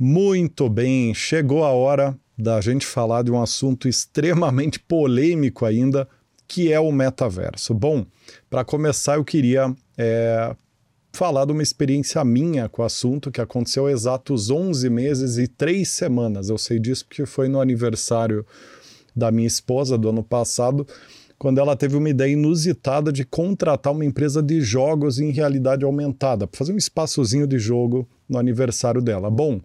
Muito bem, chegou a hora da gente falar de um assunto extremamente polêmico ainda, que é o metaverso. Bom, para começar, eu queria é, falar de uma experiência minha com o assunto que aconteceu exatos 11 meses e 3 semanas. Eu sei disso porque foi no aniversário da minha esposa do ano passado, quando ela teve uma ideia inusitada de contratar uma empresa de jogos em realidade aumentada, para fazer um espaçozinho de jogo no aniversário dela. Bom,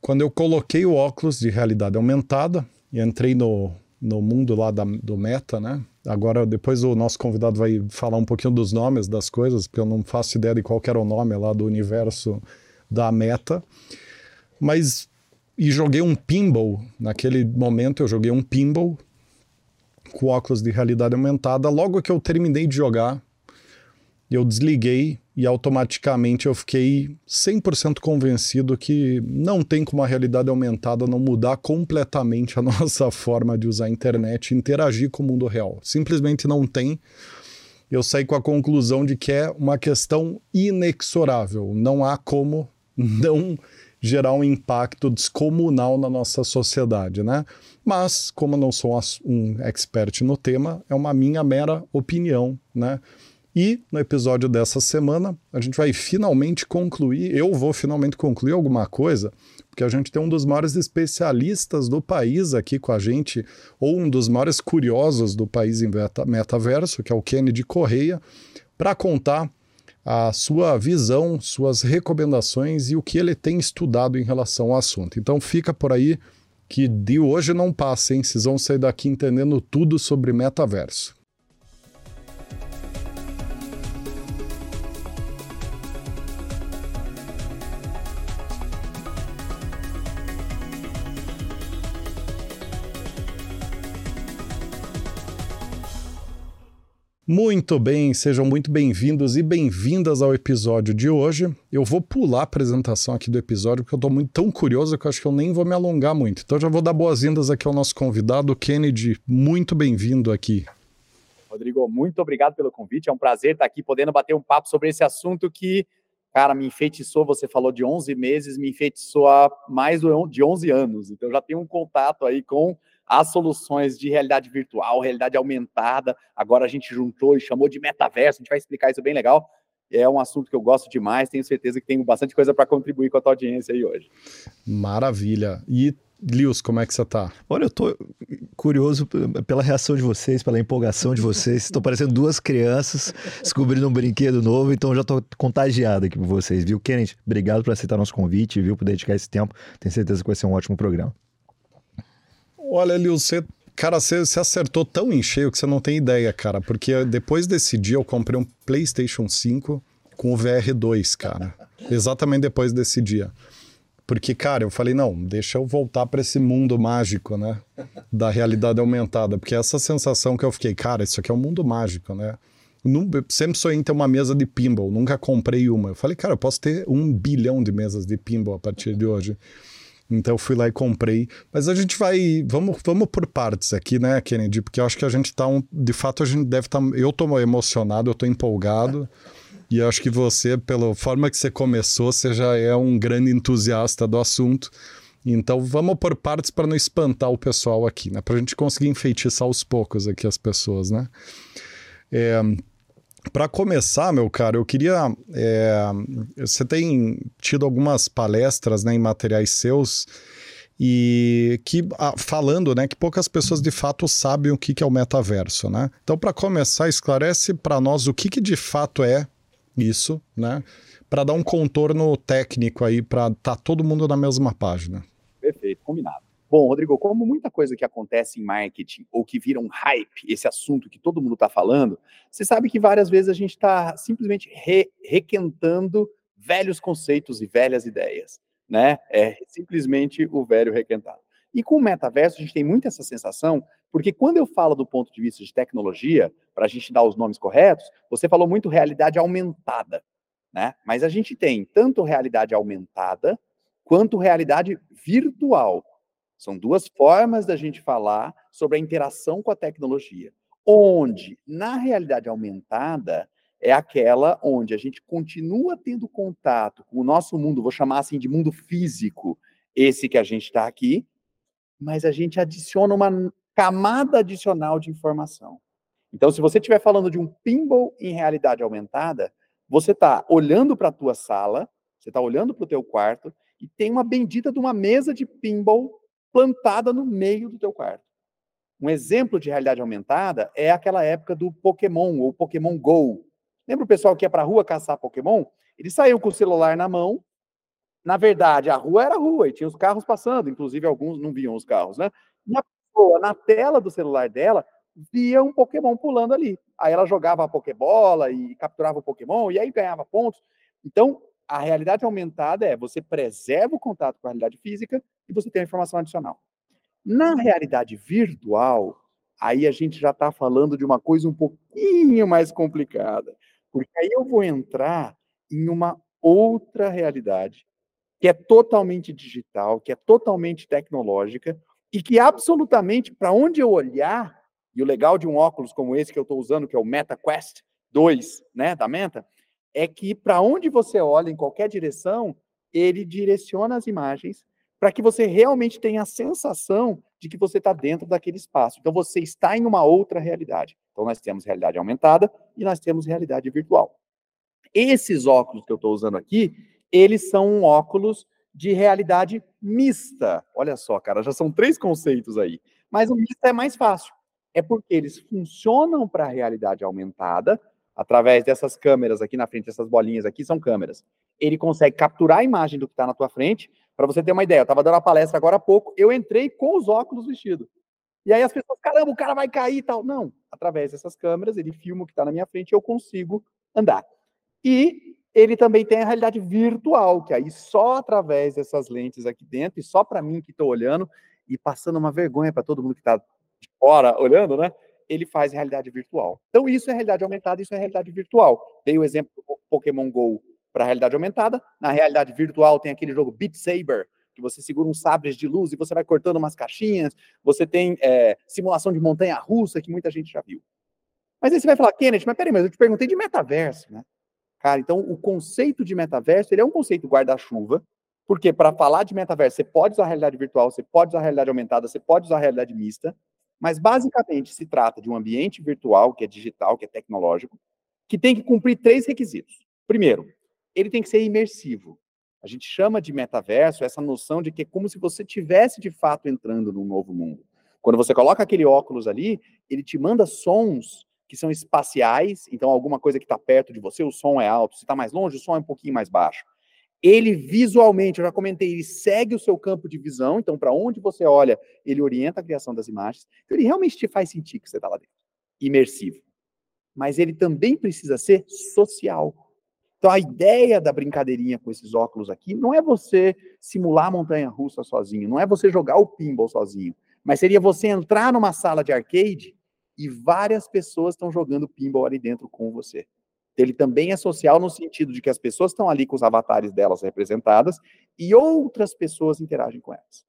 quando eu coloquei o óculos de realidade aumentada e entrei no, no mundo lá da, do Meta, né? Agora, depois o nosso convidado vai falar um pouquinho dos nomes das coisas, porque eu não faço ideia de qual era o nome lá do universo da Meta. Mas, e joguei um pinball, naquele momento eu joguei um pinball com óculos de realidade aumentada. Logo que eu terminei de jogar, eu desliguei e automaticamente eu fiquei 100% convencido que não tem como a realidade aumentada não mudar completamente a nossa forma de usar a internet interagir com o mundo real. Simplesmente não tem. Eu saí com a conclusão de que é uma questão inexorável. Não há como não gerar um impacto descomunal na nossa sociedade, né? Mas, como não sou um expert no tema, é uma minha mera opinião, né? E no episódio dessa semana, a gente vai finalmente concluir, eu vou finalmente concluir alguma coisa, porque a gente tem um dos maiores especialistas do país aqui com a gente, ou um dos maiores curiosos do país em metaverso, que é o Kennedy Correia, para contar a sua visão, suas recomendações e o que ele tem estudado em relação ao assunto. Então fica por aí que de hoje não passa, hein? Vocês vão sair daqui entendendo tudo sobre metaverso. Muito bem, sejam muito bem-vindos e bem-vindas ao episódio de hoje. Eu vou pular a apresentação aqui do episódio porque eu estou muito tão curioso que eu acho que eu nem vou me alongar muito. Então já vou dar boas-vindas aqui ao nosso convidado, Kennedy. Muito bem-vindo aqui. Rodrigo, muito obrigado pelo convite. É um prazer estar aqui podendo bater um papo sobre esse assunto que, cara, me enfeitiçou. Você falou de 11 meses, me enfeitiçou há mais de 11 anos. Então já tenho um contato aí com as soluções de realidade virtual, realidade aumentada. Agora a gente juntou e chamou de metaverso, a gente vai explicar isso bem legal. É um assunto que eu gosto demais, tenho certeza que tenho bastante coisa para contribuir com a tua audiência aí hoje. Maravilha. E Lius, como é que você tá? Olha, eu tô curioso pela reação de vocês, pela empolgação de vocês. Estou parecendo duas crianças descobrindo um brinquedo novo, então já tô contagiado aqui por vocês, viu? Kenneth, obrigado por aceitar nosso convite, viu? Por dedicar esse tempo. Tenho certeza que vai ser um ótimo programa. Olha, Lil, você Cara, você, acertou tão em cheio que você não tem ideia, cara. Porque depois desse dia eu comprei um PlayStation 5 com o VR2, cara. Exatamente depois desse dia. Porque, cara, eu falei, não, deixa eu voltar para esse mundo mágico, né? Da realidade aumentada. Porque essa sensação que eu fiquei, cara, isso aqui é um mundo mágico, né? Eu sempre sonhei em ter uma mesa de pinball, nunca comprei uma. Eu falei, cara, eu posso ter um bilhão de mesas de pinball a partir de hoje. Então eu fui lá e comprei. Mas a gente vai. Vamos, vamos por partes aqui, né, Kennedy? Porque eu acho que a gente tá. Um, de fato, a gente deve estar. Tá, eu tô emocionado, eu tô empolgado. E eu acho que você, pela forma que você começou, você já é um grande entusiasta do assunto. Então vamos por partes para não espantar o pessoal aqui, né? Para a gente conseguir enfeitiçar aos poucos aqui as pessoas, né? É, para começar, meu caro, eu queria. É, você tem tido algumas palestras né, em materiais seus e que falando né, que poucas pessoas de fato sabem o que, que é o metaverso. Né? Então, para começar, esclarece para nós o que, que de fato é isso, né? Para dar um contorno técnico aí, para estar tá todo mundo na mesma página. Perfeito, combinado. Bom, Rodrigo, como muita coisa que acontece em marketing ou que vira um hype, esse assunto que todo mundo está falando, você sabe que várias vezes a gente está simplesmente re requentando velhos conceitos e velhas ideias, né? É simplesmente o velho requentado. E com o metaverso a gente tem muito essa sensação, porque quando eu falo do ponto de vista de tecnologia, para a gente dar os nomes corretos, você falou muito realidade aumentada, né? Mas a gente tem tanto realidade aumentada quanto realidade virtual. São duas formas da gente falar sobre a interação com a tecnologia, onde, na realidade aumentada, é aquela onde a gente continua tendo contato com o nosso mundo, vou chamar assim de mundo físico, esse que a gente está aqui, mas a gente adiciona uma camada adicional de informação. Então, se você estiver falando de um pinball em realidade aumentada, você está olhando para a tua sala, você está olhando para o teu quarto e tem uma bendita de uma mesa de pinball plantada no meio do teu quarto. Um exemplo de realidade aumentada é aquela época do Pokémon ou Pokémon Go. Lembra o pessoal que ia para a rua caçar Pokémon? Eles saíam com o celular na mão. Na verdade, a rua era rua e tinha os carros passando, inclusive alguns não viam os carros, né? E a pessoa, na tela do celular dela, via um Pokémon pulando ali. Aí ela jogava a Pokébola e capturava o Pokémon e aí ganhava pontos. Então, a realidade aumentada é você preserva o contato com a realidade física e você tem a informação adicional. Na realidade virtual, aí a gente já está falando de uma coisa um pouquinho mais complicada, porque aí eu vou entrar em uma outra realidade que é totalmente digital, que é totalmente tecnológica e que absolutamente para onde eu olhar, e o legal de um óculos como esse que eu estou usando, que é o Meta Quest 2, né, da Meta, é que para onde você olha, em qualquer direção, ele direciona as imagens para que você realmente tenha a sensação de que você está dentro daquele espaço. Então, você está em uma outra realidade. Então, nós temos realidade aumentada e nós temos realidade virtual. Esses óculos que eu estou usando aqui, eles são óculos de realidade mista. Olha só, cara, já são três conceitos aí. Mas o mista é mais fácil. É porque eles funcionam para a realidade aumentada, através dessas câmeras aqui na frente, essas bolinhas aqui são câmeras. Ele consegue capturar a imagem do que está na tua frente. Para você ter uma ideia, eu estava dando uma palestra agora há pouco, eu entrei com os óculos vestidos. E aí as pessoas, caramba, o cara vai cair e tal. Não, através dessas câmeras, ele filma o que está na minha frente e eu consigo andar. E ele também tem a realidade virtual, que aí só através dessas lentes aqui dentro, e só para mim que estou olhando, e passando uma vergonha para todo mundo que está de fora olhando, né? Ele faz realidade virtual. Então, isso é realidade aumentada, isso é realidade virtual. Dei o exemplo do Pokémon GO para realidade aumentada. Na realidade virtual tem aquele jogo Beat Saber, que você segura uns sabres de luz e você vai cortando umas caixinhas. Você tem é, simulação de montanha-russa, que muita gente já viu. Mas aí você vai falar, Kenneth, mas peraí, mas eu te perguntei de metaverso, né? Cara, então o conceito de metaverso, ele é um conceito guarda-chuva, porque para falar de metaverso, você pode usar realidade virtual, você pode usar realidade aumentada, você pode usar realidade mista, mas basicamente se trata de um ambiente virtual, que é digital, que é tecnológico, que tem que cumprir três requisitos. Primeiro, ele tem que ser imersivo. A gente chama de metaverso essa noção de que é como se você tivesse de fato entrando num novo mundo. Quando você coloca aquele óculos ali, ele te manda sons que são espaciais, então alguma coisa que está perto de você, o som é alto, se está mais longe, o som é um pouquinho mais baixo ele visualmente, eu já comentei, ele segue o seu campo de visão, então para onde você olha, ele orienta a criação das imagens. Então ele realmente te faz sentir que você está lá dentro, imersivo. Mas ele também precisa ser social. Então a ideia da brincadeirinha com esses óculos aqui não é você simular montanha russa sozinho, não é você jogar o pinball sozinho, mas seria você entrar numa sala de arcade e várias pessoas estão jogando pinball ali dentro com você. Ele também é social no sentido de que as pessoas estão ali com os avatares delas representadas e outras pessoas interagem com elas.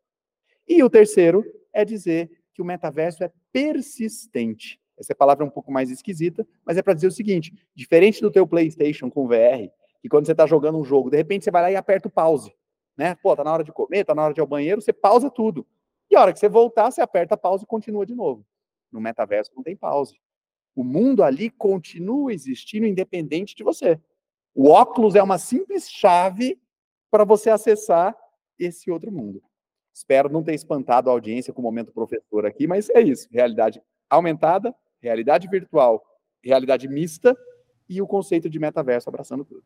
E o terceiro é dizer que o metaverso é persistente. Essa palavra é um pouco mais esquisita, mas é para dizer o seguinte: diferente do teu PlayStation com VR, que quando você está jogando um jogo, de repente você vai lá e aperta o pause, né? Pô, tá na hora de comer, tá na hora de ir ao banheiro, você pausa tudo. E a hora que você voltar, você aperta pause e continua de novo. No metaverso não tem pause. O mundo ali continua existindo independente de você. O óculos é uma simples chave para você acessar esse outro mundo. Espero não ter espantado a audiência com o momento professor aqui, mas é isso. Realidade aumentada, realidade virtual, realidade mista e o conceito de metaverso abraçando tudo.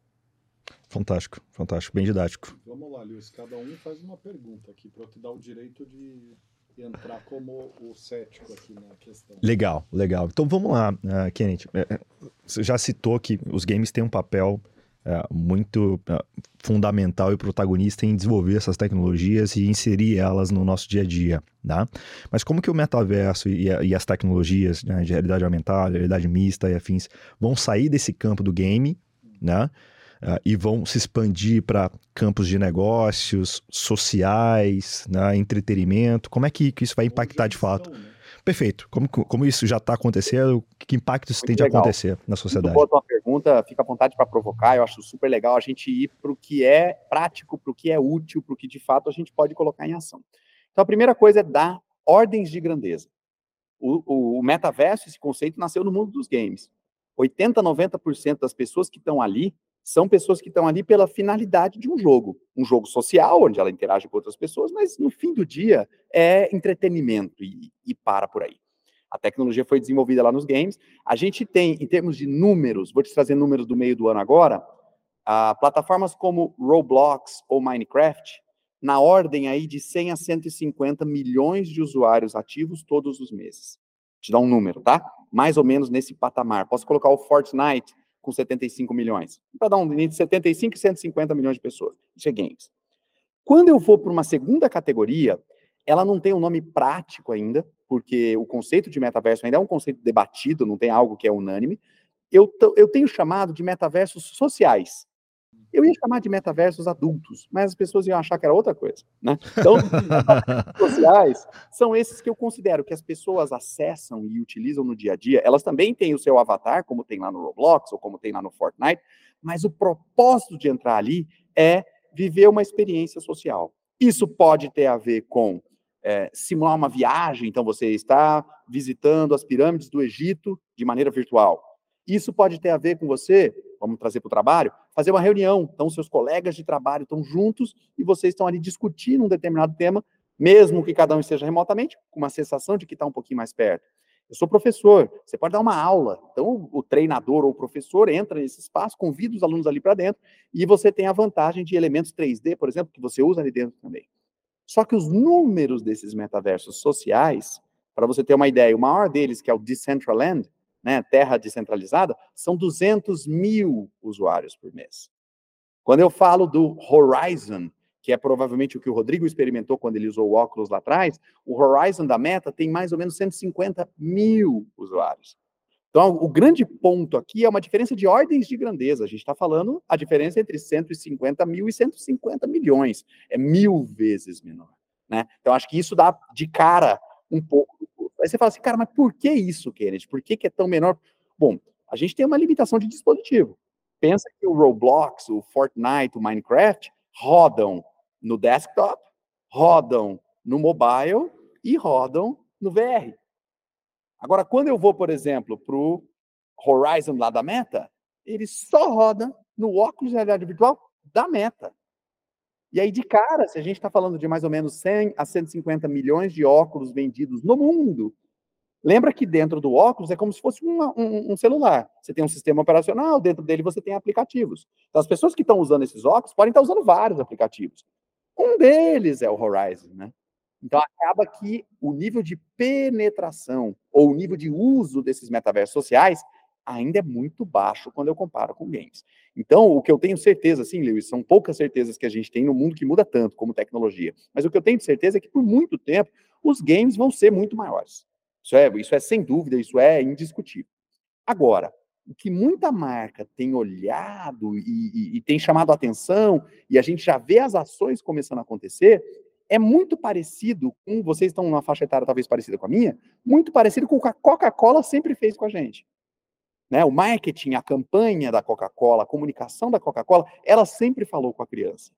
Fantástico, fantástico, bem didático. Vamos lá, Luiz, cada um faz uma pergunta aqui para eu te dar o direito de entrar como o cético aqui na questão. Legal, legal. Então vamos lá, uh, Kenneth. É, é, você já citou que os games têm um papel uh, muito uh, fundamental e protagonista em desenvolver essas tecnologias e inserir elas no nosso dia a dia, tá? Mas como que o metaverso e, e as tecnologias né, de realidade aumentada, realidade mista e afins vão sair desse campo do game, né? Uh, e vão se expandir para campos de negócios, sociais, né, entretenimento? Como é que, que isso vai impactar de fato? Perfeito. Como, como isso já está acontecendo, que impacto isso tem de legal. acontecer na sociedade? Muito boa tua pergunta, fica à vontade para provocar. Eu acho super legal a gente ir para o que é prático, para o que é útil, para o que de fato a gente pode colocar em ação. Então, a primeira coisa é dar ordens de grandeza. O, o, o metaverso, esse conceito, nasceu no mundo dos games. 80, 90% das pessoas que estão ali são pessoas que estão ali pela finalidade de um jogo. Um jogo social, onde ela interage com outras pessoas, mas no fim do dia é entretenimento e, e para por aí. A tecnologia foi desenvolvida lá nos games. A gente tem, em termos de números, vou te trazer números do meio do ano agora, uh, plataformas como Roblox ou Minecraft, na ordem aí de 100 a 150 milhões de usuários ativos todos os meses. Te dar um número, tá? Mais ou menos nesse patamar. Posso colocar o Fortnite com 75 milhões. Para dar um entre 75 e 150 milhões de pessoas. Isso é games. Quando eu vou para uma segunda categoria, ela não tem um nome prático ainda, porque o conceito de metaverso ainda é um conceito debatido, não tem algo que é unânime. Eu, eu tenho chamado de metaversos sociais. Eu ia chamar de metaversos adultos, mas as pessoas iam achar que era outra coisa, né? Então, sociais são esses que eu considero que as pessoas acessam e utilizam no dia a dia. Elas também têm o seu avatar, como tem lá no Roblox ou como tem lá no Fortnite, mas o propósito de entrar ali é viver uma experiência social. Isso pode ter a ver com é, simular uma viagem, então você está visitando as pirâmides do Egito de maneira virtual. Isso pode ter a ver com você, vamos trazer para o trabalho, fazer uma reunião. Então, seus colegas de trabalho estão juntos e vocês estão ali discutindo um determinado tema, mesmo que cada um esteja remotamente, com uma sensação de que está um pouquinho mais perto. Eu sou professor, você pode dar uma aula. Então, o treinador ou o professor entra nesse espaço, convida os alunos ali para dentro, e você tem a vantagem de elementos 3D, por exemplo, que você usa ali dentro também. Só que os números desses metaversos sociais, para você ter uma ideia, o maior deles, que é o Decentraland, né, terra descentralizada, são 200 mil usuários por mês. Quando eu falo do Horizon, que é provavelmente o que o Rodrigo experimentou quando ele usou o óculos lá atrás, o Horizon da Meta tem mais ou menos 150 mil usuários. Então, o grande ponto aqui é uma diferença de ordens de grandeza. A gente está falando a diferença entre 150 mil e 150 milhões. É mil vezes menor. Né? Então, acho que isso dá de cara um pouco Aí você fala assim, cara, mas por que isso, Kennedy? Por que, que é tão menor? Bom, a gente tem uma limitação de dispositivo. Pensa que o Roblox, o Fortnite, o Minecraft rodam no desktop, rodam no mobile e rodam no VR. Agora, quando eu vou, por exemplo, para o Horizon lá da Meta, ele só roda no óculos de realidade virtual da Meta. E aí, de cara, se a gente está falando de mais ou menos 100 a 150 milhões de óculos vendidos no mundo, lembra que dentro do óculos é como se fosse uma, um, um, celular. Você tem um sistema operacional, dentro dele você tem aplicativos. Então, as pessoas que estão usando esses óculos podem estar usando vários aplicativos. Um deles é o Horizon, né? Então, acaba que o nível de penetração ou o nível de uso desses metaversos sociais ainda é muito baixo quando eu comparo com games. Então, o que eu tenho certeza, sim, Lewis, são poucas certezas que a gente tem no mundo que muda tanto como tecnologia. Mas o que eu tenho de certeza é que por muito tempo os games vão ser muito maiores. Isso é, isso é sem dúvida, isso é indiscutível. Agora, o que muita marca tem olhado e, e, e tem chamado a atenção, e a gente já vê as ações começando a acontecer, é muito parecido com, vocês estão numa faixa etária talvez parecida com a minha, muito parecido com o que a Coca-Cola sempre fez com a gente. Né? O marketing, a campanha da Coca-Cola, a comunicação da Coca-Cola, ela sempre falou com a criança.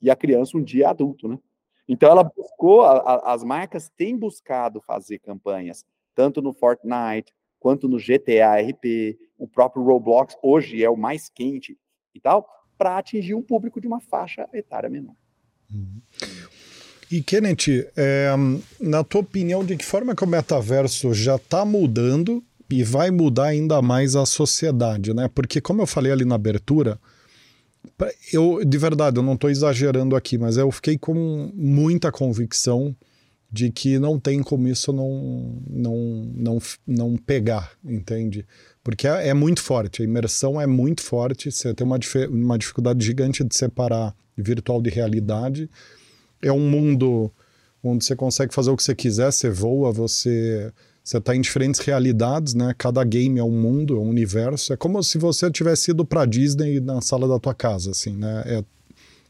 E a criança um dia é adulto, né? Então ela buscou, a, a, as marcas têm buscado fazer campanhas, tanto no Fortnite, quanto no GTA RP, o próprio Roblox hoje é o mais quente e tal, para atingir um público de uma faixa etária menor. Uhum. E Kenneth, é, na tua opinião, de que forma que o metaverso já está mudando e vai mudar ainda mais a sociedade, né? Porque, como eu falei ali na abertura, eu, de verdade, eu não estou exagerando aqui, mas eu fiquei com muita convicção de que não tem como isso não, não, não, não pegar, entende? Porque é, é muito forte, a imersão é muito forte, você tem uma, uma dificuldade gigante de separar virtual de realidade. É um mundo onde você consegue fazer o que você quiser, você voa, você você está em diferentes realidades, né? Cada game é um mundo, é um universo. É como se você tivesse ido para Disney na sala da tua casa, assim, né? É,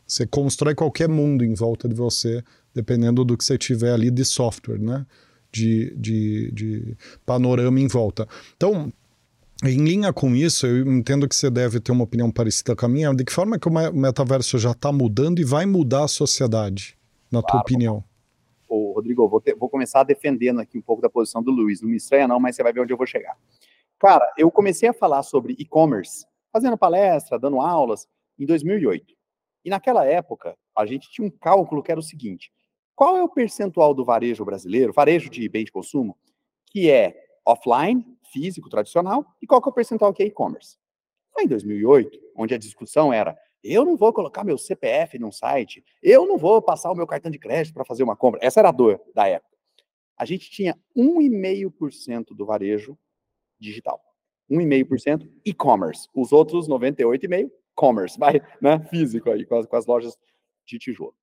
você constrói qualquer mundo em volta de você, dependendo do que você tiver ali de software, né? de, de, de panorama em volta. Então, em linha com isso, eu entendo que você deve ter uma opinião parecida com a minha. De que forma que o metaverso já está mudando e vai mudar a sociedade, na claro. tua opinião? Rodrigo, vou, ter, vou, começar defendendo aqui um pouco da posição do Luiz. Não me estranha não, mas você vai ver onde eu vou chegar. Cara, eu comecei a falar sobre e-commerce, fazendo palestra, dando aulas, em 2008. E naquela época, a gente tinha um cálculo que era o seguinte: qual é o percentual do varejo brasileiro, varejo de bem de consumo, que é offline, físico, tradicional, e qual é o percentual que é e-commerce. Em 2008, onde a discussão era, eu não vou colocar meu CPF num site, eu não vou passar o meu cartão de crédito para fazer uma compra. Essa era a dor da época. A gente tinha 1,5% do varejo digital. 1,5% e-commerce. Os outros 98,5% commerce, vai, né, físico aí, com as, com as lojas de tijolo.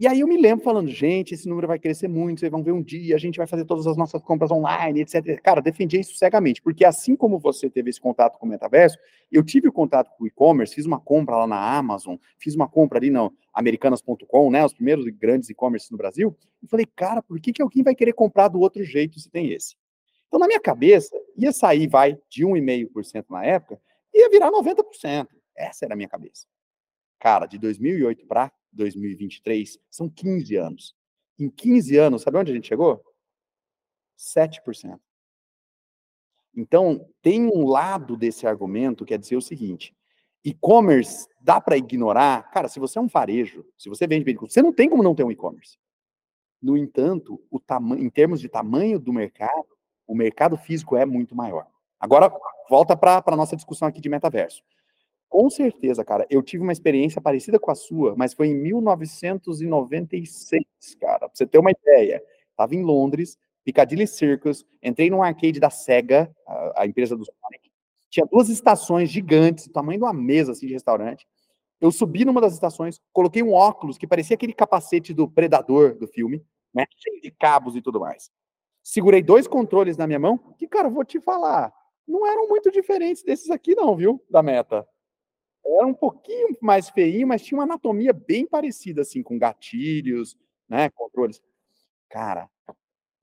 E aí eu me lembro falando, gente, esse número vai crescer muito, vocês vão ver um dia, a gente vai fazer todas as nossas compras online, etc. Cara, defendi isso cegamente, porque assim como você teve esse contato com o metaverso, eu tive o contato com o e-commerce, fiz uma compra lá na Amazon, fiz uma compra ali no americanas.com, né, os primeiros grandes e-commerce no Brasil, e falei, cara, por que, que alguém vai querer comprar do outro jeito se tem esse? Então, na minha cabeça, ia sair, vai, de 1,5% na época, ia virar 90%. Essa era a minha cabeça. Cara, de 2008 para 2023, são 15 anos. Em 15 anos, sabe onde a gente chegou? 7%. Então, tem um lado desse argumento que é dizer o seguinte: e-commerce dá para ignorar? Cara, se você é um varejo, se você vende veículos, você não tem como não ter um e-commerce. No entanto, o em termos de tamanho do mercado, o mercado físico é muito maior. Agora, volta para a nossa discussão aqui de metaverso. Com certeza, cara. Eu tive uma experiência parecida com a sua, mas foi em 1996, cara. Pra você ter uma ideia. Tava em Londres, Piccadilly Circus, entrei num arcade da Sega, a, a empresa do Sonic. Tinha duas estações gigantes, do tamanho de uma mesa assim de restaurante. Eu subi numa das estações, coloquei um óculos que parecia aquele capacete do Predador do filme, né? Cheio de cabos e tudo mais. Segurei dois controles na minha mão, que, cara, vou te falar, não eram muito diferentes desses aqui, não, viu? Da meta. Era um pouquinho mais feinho, mas tinha uma anatomia bem parecida, assim, com gatilhos, né, controles. Cara,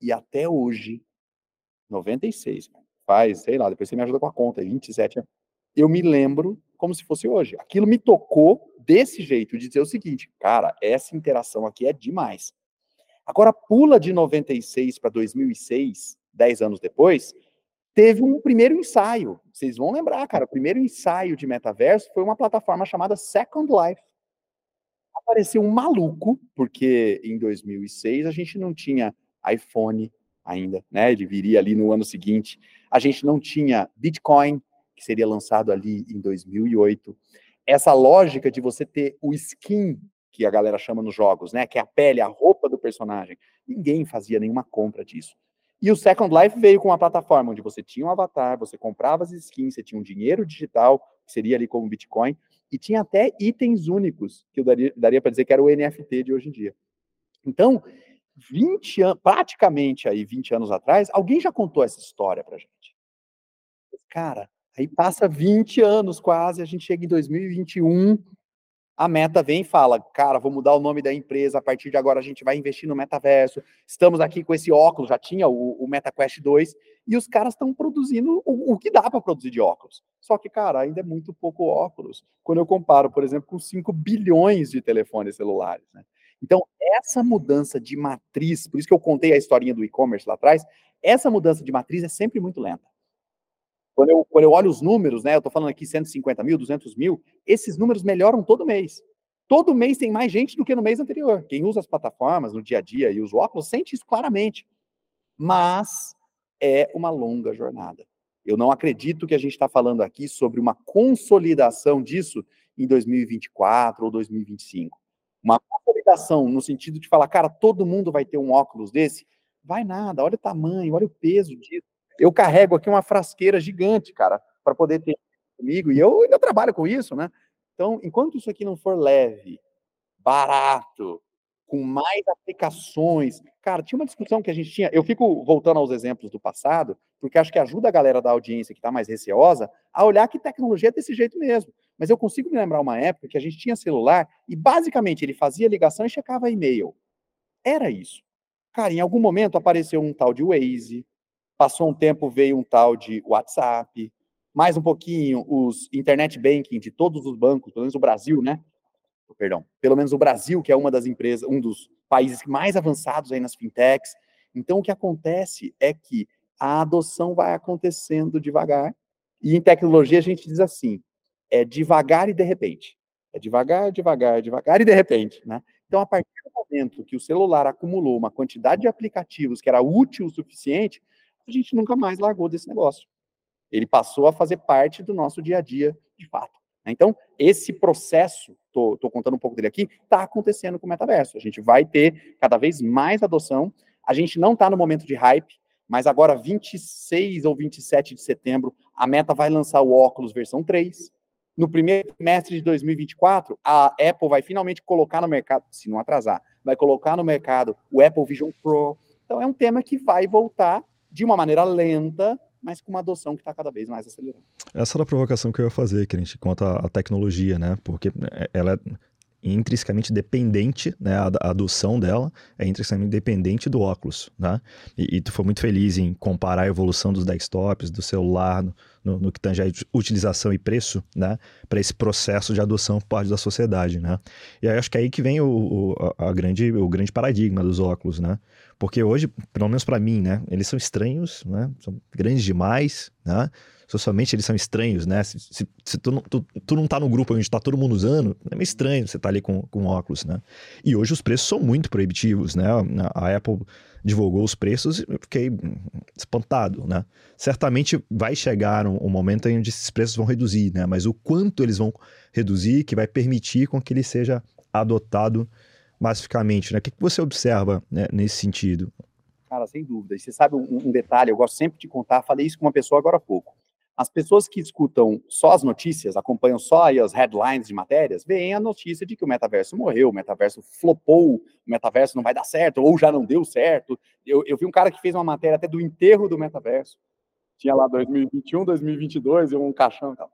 e até hoje, 96, faz, sei lá, depois você me ajuda com a conta, 27 anos, eu me lembro como se fosse hoje. Aquilo me tocou desse jeito, de dizer o seguinte, cara, essa interação aqui é demais. Agora pula de 96 para 2006, 10 anos depois, teve um primeiro ensaio. Vocês vão lembrar, cara, o primeiro ensaio de metaverso foi uma plataforma chamada Second Life. Apareceu um maluco, porque em 2006 a gente não tinha iPhone ainda, né? Ele viria ali no ano seguinte. A gente não tinha Bitcoin, que seria lançado ali em 2008. Essa lógica de você ter o skin que a galera chama nos jogos, né? Que é a pele, a roupa do personagem. Ninguém fazia nenhuma compra disso. E o Second Life veio com uma plataforma onde você tinha um avatar, você comprava as skins, você tinha um dinheiro digital, que seria ali como Bitcoin, e tinha até itens únicos, que eu daria, daria para dizer que era o NFT de hoje em dia. Então, 20 anos, praticamente aí 20 anos atrás, alguém já contou essa história pra gente. Cara, aí passa 20 anos quase, a gente chega em 2021, a Meta vem e fala, cara, vou mudar o nome da empresa, a partir de agora a gente vai investir no metaverso, estamos aqui com esse óculos, já tinha o, o MetaQuest 2, e os caras estão produzindo o, o, que dá para produzir de óculos. Só que, cara, ainda é muito pouco óculos, quando eu comparo, por exemplo, com 5 bilhões de telefones celulares. Né? Então, essa mudança de matriz, por isso que eu contei a historinha do e-commerce lá atrás, essa mudança de matriz é sempre muito lenta. Quando eu, quando eu olho os números, né, eu estou falando aqui 150 mil, 200 mil, esses números melhoram todo mês. Todo mês tem mais gente do que no mês anterior. Quem usa as plataformas no dia a dia e os óculos sente isso claramente. Mas é uma longa jornada. Eu não acredito que a gente está falando aqui sobre uma consolidação disso em 2024 ou 2025. Uma consolidação no sentido de falar, cara, todo mundo vai ter um óculos desse? Vai nada, olha o tamanho, olha o peso disso eu carrego aqui uma frasqueira gigante, cara, para poder ter comigo, e eu ainda trabalho com isso, né? Então, enquanto isso aqui não for leve, barato, com mais aplicações. Cara, tinha uma discussão que a gente tinha. Eu fico voltando aos exemplos do passado, porque acho que ajuda a galera da audiência que está mais receosa a olhar que tecnologia é desse jeito mesmo. Mas eu consigo me lembrar uma época que a gente tinha celular e basicamente ele fazia ligação e checava e-mail. Era isso. Cara, em algum momento apareceu um tal de Waze, passou um tempo veio um tal de WhatsApp, mais um pouquinho os internet banking de todos os bancos, pelo menos o Brasil, né? Perdão, pelo menos o Brasil, que é uma das empresas, um dos países mais avançados aí nas fintechs. Então, o que acontece é que a adoção vai acontecendo devagar, e em tecnologia a gente diz assim, é devagar e de repente. É devagar, devagar, devagar e de repente, né? Então, a partir do momento que o celular acumulou uma quantidade de aplicativos que era útil o suficiente, a gente nunca mais largou desse negócio. Ele passou a fazer parte do nosso dia a dia, de fato. Né? Então, esse processo, estou contando um pouco dele aqui, está acontecendo com o metaverso. A gente vai ter cada vez mais adoção. A gente não está no momento de hype, mas agora, 26 ou 27 de setembro, a Meta vai lançar o óculos versão 3. No primeiro trimestre de 2024, a Apple vai finalmente colocar no mercado, se não atrasar, vai colocar no mercado o Apple Vision Pro. Então, é um tema que vai voltar de uma maneira lenta, mas com uma adoção que está cada vez mais acelerando. Essa era a provocação que eu ia fazer, Crente, quanto à tecnologia, né? Porque é, ela é intrinsecamente dependente, né, a, adoção dela é intrinsecamente dependente do óculos, né? E, e, tu foi muito feliz em comparar a evolução dos desktops, do celular, no, no, no que tange a utilização e preço, né, para esse processo de adoção por parte da sociedade, né? E aí acho que é aí que vem o, o, a grande, o grande paradigma dos óculos, né? Porque hoje, pelo menos para mim, né, eles são estranhos, né? São grandes demais, né? socialmente eles são estranhos, né? Se, se, se tu, não, tu, tu, não tá no grupo onde tá todo mundo usando, é meio estranho você tá ali com, com óculos, né? E hoje os preços são muito proibitivos, né? A Apple divulgou os preços e eu fiquei espantado, né? Certamente vai chegar um, um momento em onde esses preços vão reduzir, né? Mas o quanto eles vão reduzir que vai permitir com que ele seja adotado massificamente, né? O que, que você observa né, nesse sentido? Cara, sem dúvida. E você sabe um, um, detalhe, eu gosto sempre de contar, falei isso com uma pessoa agora há pouco. As pessoas que escutam só as notícias, acompanham só as headlines de matérias, veem a notícia de que o metaverso morreu, o metaverso flopou, o metaverso não vai dar certo, ou já não deu certo. Eu, eu vi um cara que fez uma matéria até do enterro do metaverso. Tinha lá 2021, 2022 e um caixão e tal.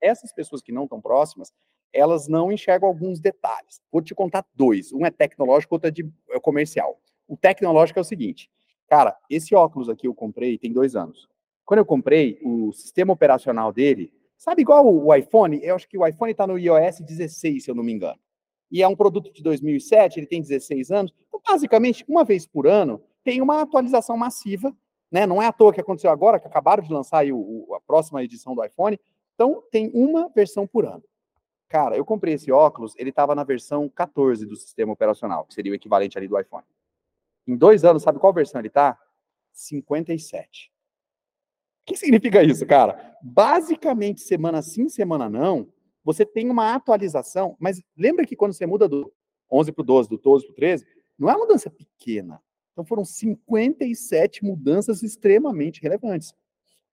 Essas pessoas que não estão próximas, elas não enxergam alguns detalhes. Vou te contar dois. Um é tecnológico, outro é, de, é comercial. O tecnológico é o seguinte, cara, esse óculos aqui eu comprei tem dois anos. Quando eu comprei, o sistema operacional dele, sabe igual o iPhone? Eu acho que o iPhone está no iOS 16, se eu não me engano. E é um produto de 2007, ele tem 16 anos. Então, basicamente, uma vez por ano, tem uma atualização massiva. Né? Não é à toa que aconteceu agora, que acabaram de lançar o, o, a próxima edição do iPhone. Então, tem uma versão por ano. Cara, eu comprei esse óculos, ele estava na versão 14 do sistema operacional, que seria o equivalente ali do iPhone. Em dois anos, sabe qual versão ele está? 57. O que significa isso, cara? Basicamente, semana sim, semana não, você tem uma atualização, mas lembra que quando você muda do 11 para o 12, do 12 para o 13, não é uma mudança pequena. Então foram 57 mudanças extremamente relevantes.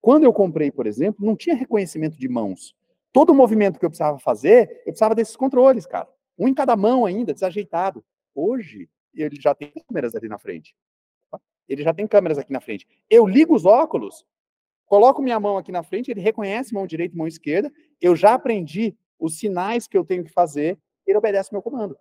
Quando eu comprei, por exemplo, não tinha reconhecimento de mãos. Todo o movimento que eu precisava fazer, eu precisava desses controles, cara. Um em cada mão ainda, desajeitado. Hoje, ele já tem câmeras ali na frente. Ele já tem câmeras aqui na frente. Eu ligo os óculos, coloco minha mão aqui na frente, ele reconhece mão direita e mão esquerda, eu já aprendi os sinais que eu tenho que fazer, ele obedece meu comando.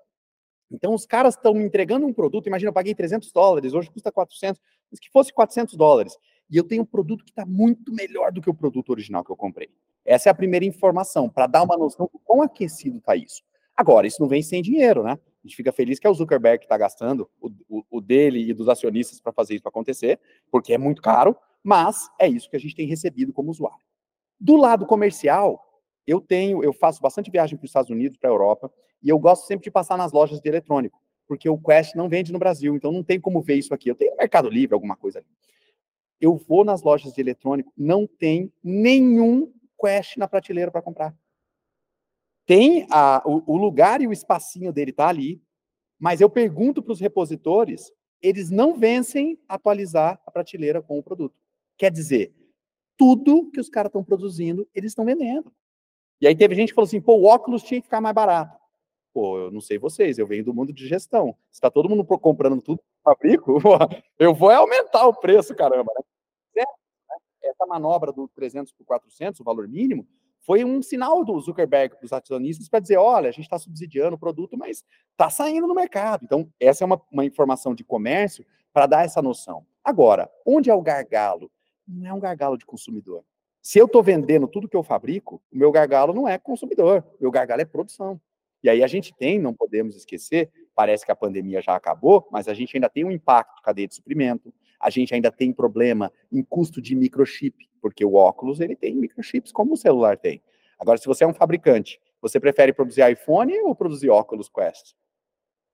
Então, os caras estão me entregando um produto, imagina, eu paguei 300 dólares, hoje custa 400, mas que fosse 400 dólares, e eu tenho um produto que está muito melhor do que o produto original que eu comprei. Essa é a primeira informação, para dar uma noção do quão aquecido está isso. Agora, isso não vem sem dinheiro, né? A gente fica feliz que é o Zuckerberg que está gastando o, o, o, dele e dos acionistas para fazer isso acontecer, porque é muito caro, mas é isso que a gente tem recebido como usuário. Do lado comercial, eu tenho, eu faço bastante viagem para os Estados Unidos, para a Europa, e eu gosto sempre de passar nas lojas de eletrônico, porque o Quest não vende no Brasil, então não tem como ver isso aqui. Eu tenho Mercado Livre, alguma coisa ali. Eu vou nas lojas de eletrônico, não tem nenhum Quest na prateleira para comprar. Tem a, o, o lugar e o espacinho dele tá ali, mas eu pergunto para os repositores, eles não vencem atualizar a prateleira com o produto. Quer dizer, tudo que os caras estão produzindo, eles estão vendendo. E aí teve gente que falou assim, pô, o óculos tinha que ficar mais barato. Pô, eu não sei vocês, eu venho do mundo de gestão. Se está todo mundo comprando tudo que fabrico, eu vou aumentar o preço, caramba. Né? Essa manobra do 300 por 400, o valor mínimo, foi um sinal do Zuckerberg para os acionistas para dizer, olha, a gente está subsidiando o produto, mas está saindo no mercado. Então, essa é uma, uma informação de comércio para dar essa noção. Agora, onde é o gargalo? Não é um gargalo de consumidor. Se eu estou vendendo tudo que eu fabrico, o meu gargalo não é consumidor, o meu gargalo é produção. E aí a gente tem, não podemos esquecer, parece que a pandemia já acabou, mas a gente ainda tem um impacto de cadeia de suprimento, a gente ainda tem problema em custo de microchip, porque o óculos ele tem microchips como o celular tem. Agora, se você é um fabricante, você prefere produzir iPhone ou produzir óculos Quest?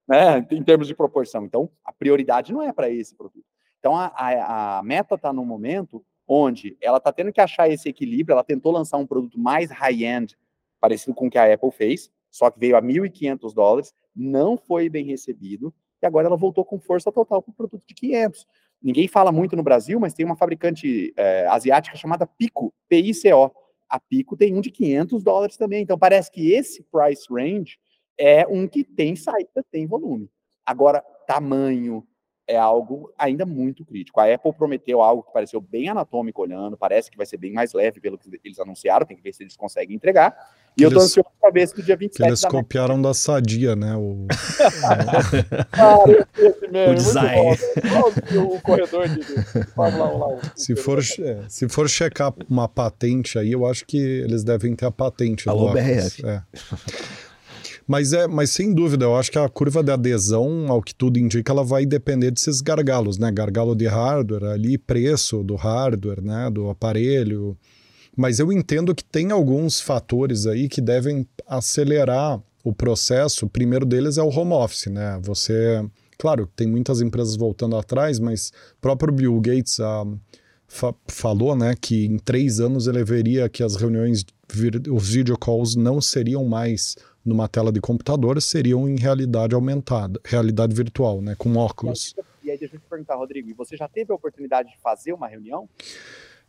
Né? Em termos de proporção. Então, a prioridade não é para esse produto. Então, a, a, a meta está no momento onde ela está tendo que achar esse equilíbrio. Ela tentou lançar um produto mais high-end, parecido com o que a Apple fez, só que veio a 1.500 dólares, não foi bem recebido, e agora ela voltou com força total para o produto de 500. Ninguém fala muito no Brasil, mas tem uma fabricante é, asiática chamada Pico, P-I-C-O. A Pico tem um de 500 dólares também. Então parece que esse price range é um que tem saída, tem volume. Agora, tamanho, é algo ainda muito crítico. A Apple prometeu algo que pareceu bem anatômico olhando, parece que vai ser bem mais leve pelo que eles anunciaram, tem que ver se eles conseguem entregar. E eu tô ansioso para ver se no dia 27 que Eles copiaram da Sadia, né? O, esse mesmo, o design. Bom, o corredor de Fórmula 1 lá. Se for, é, se for checar uma patente aí, eu acho que eles devem ter a patente. Alô, BRF. É. Mas é, mas sem dúvida, eu acho que a curva de adesão, ao que tudo indica, ela vai depender desses gargalos, né? Gargalo de hardware, ali preço do hardware, né? Do aparelho. Mas eu entendo que tem alguns fatores aí que devem acelerar o processo. O primeiro deles é o home office, né? Você, claro, tem muitas empresas voltando atrás, mas próprio Bill Gates fa falou, né, que em três anos ele veria que as reuniões, os video calls não seriam mais numa tela de computador seriam em realidade aumentada, realidade virtual, né, com óculos. E aí, deixa eu te perguntar, Rodrigo, você já teve a oportunidade de fazer uma reunião?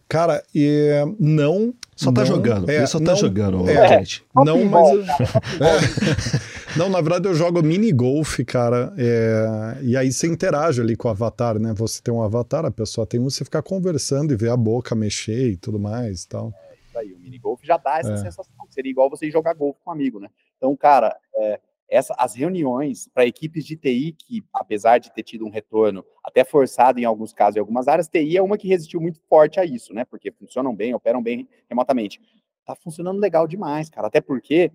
Cara, e, não. Só tá não, jogando. É, só tá jogando, é, gente. Não, mas. Eu, é, não, na verdade eu jogo mini golf, cara. É, e aí você interage ali com o avatar, né? Você tem um avatar, a pessoa tem um, você fica conversando e vê a boca mexer e tudo mais e tal. É, isso aí, o mini golf já dá essa é. sensação. Seria igual você jogar golfe com um amigo, né? Então, cara, é, essa, as reuniões para equipes de TI, que apesar de ter tido um retorno até forçado em alguns casos, em algumas áreas, TI é uma que resistiu muito forte a isso, né? Porque funcionam bem, operam bem remotamente. Tá funcionando legal demais, cara. Até porque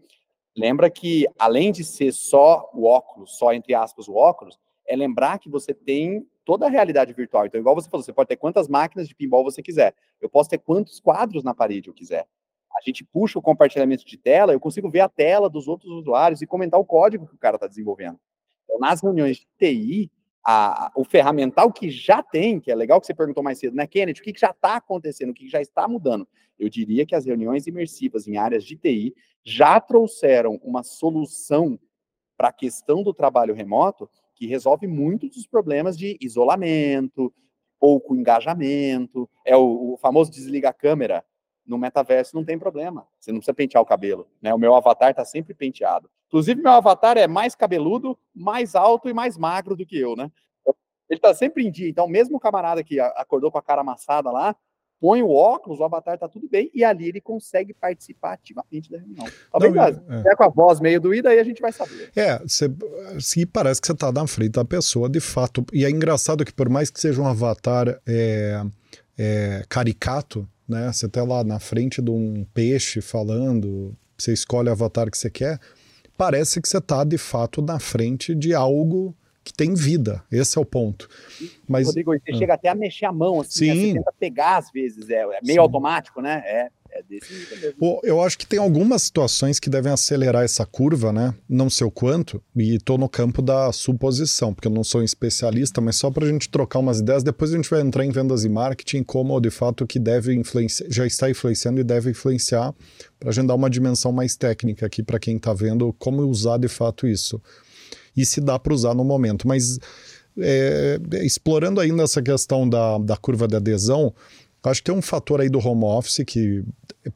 lembra que, além de ser só o óculos, só entre aspas o óculos, é lembrar que você tem toda a realidade virtual. Então, igual você falou, você pode ter quantas máquinas de pinball você quiser. Eu posso ter quantos quadros na parede eu quiser a gente puxa o compartilhamento de tela, eu consigo ver a tela dos outros usuários e comentar o código que o cara está desenvolvendo. Então, nas reuniões de TI, a, o ferramental que já tem, que é legal que você perguntou mais cedo, né, Kenneth, o que, que já está acontecendo, o que, que já está mudando? Eu diria que as reuniões imersivas em áreas de TI já trouxeram uma solução para a questão do trabalho remoto que resolve muitos dos problemas de isolamento, pouco engajamento, é o, o famoso desliga a câmera, no metaverso não tem problema. Você não precisa pentear o cabelo, né? O meu avatar está sempre penteado. Inclusive, meu avatar é mais cabeludo, mais alto e mais magro do que eu, né? Ele está sempre em dia. Então, mesmo o camarada que acordou com a cara amassada lá, põe o óculos, o avatar está tudo bem, e ali ele consegue participar ativamente da reunião. Talvez não, é. é com a voz meio doída, aí a gente vai saber. É, se parece que você está na frente da pessoa, de fato. E é engraçado que por mais que seja um avatar é, é, caricato, né? Você está lá na frente de um peixe falando, você escolhe o avatar que você quer, parece que você está de fato na frente de algo que tem vida. Esse é o ponto. Mas, Rodrigo, você ah. chega até a mexer a mão, assim? Sim. Né? você tenta pegar às vezes, é, é meio Sim. automático, né? É. É desse mesmo. Eu acho que tem algumas situações que devem acelerar essa curva, né? Não sei o quanto, e estou no campo da suposição, porque eu não sou um especialista, mas só para a gente trocar umas ideias, depois a gente vai entrar em vendas e marketing, como de fato que deve influenciar, já está influenciando e deve influenciar, para a gente dar uma dimensão mais técnica aqui para quem está vendo como usar de fato isso. E se dá para usar no momento. Mas é, explorando ainda essa questão da, da curva de adesão, Acho que tem um fator aí do home office que,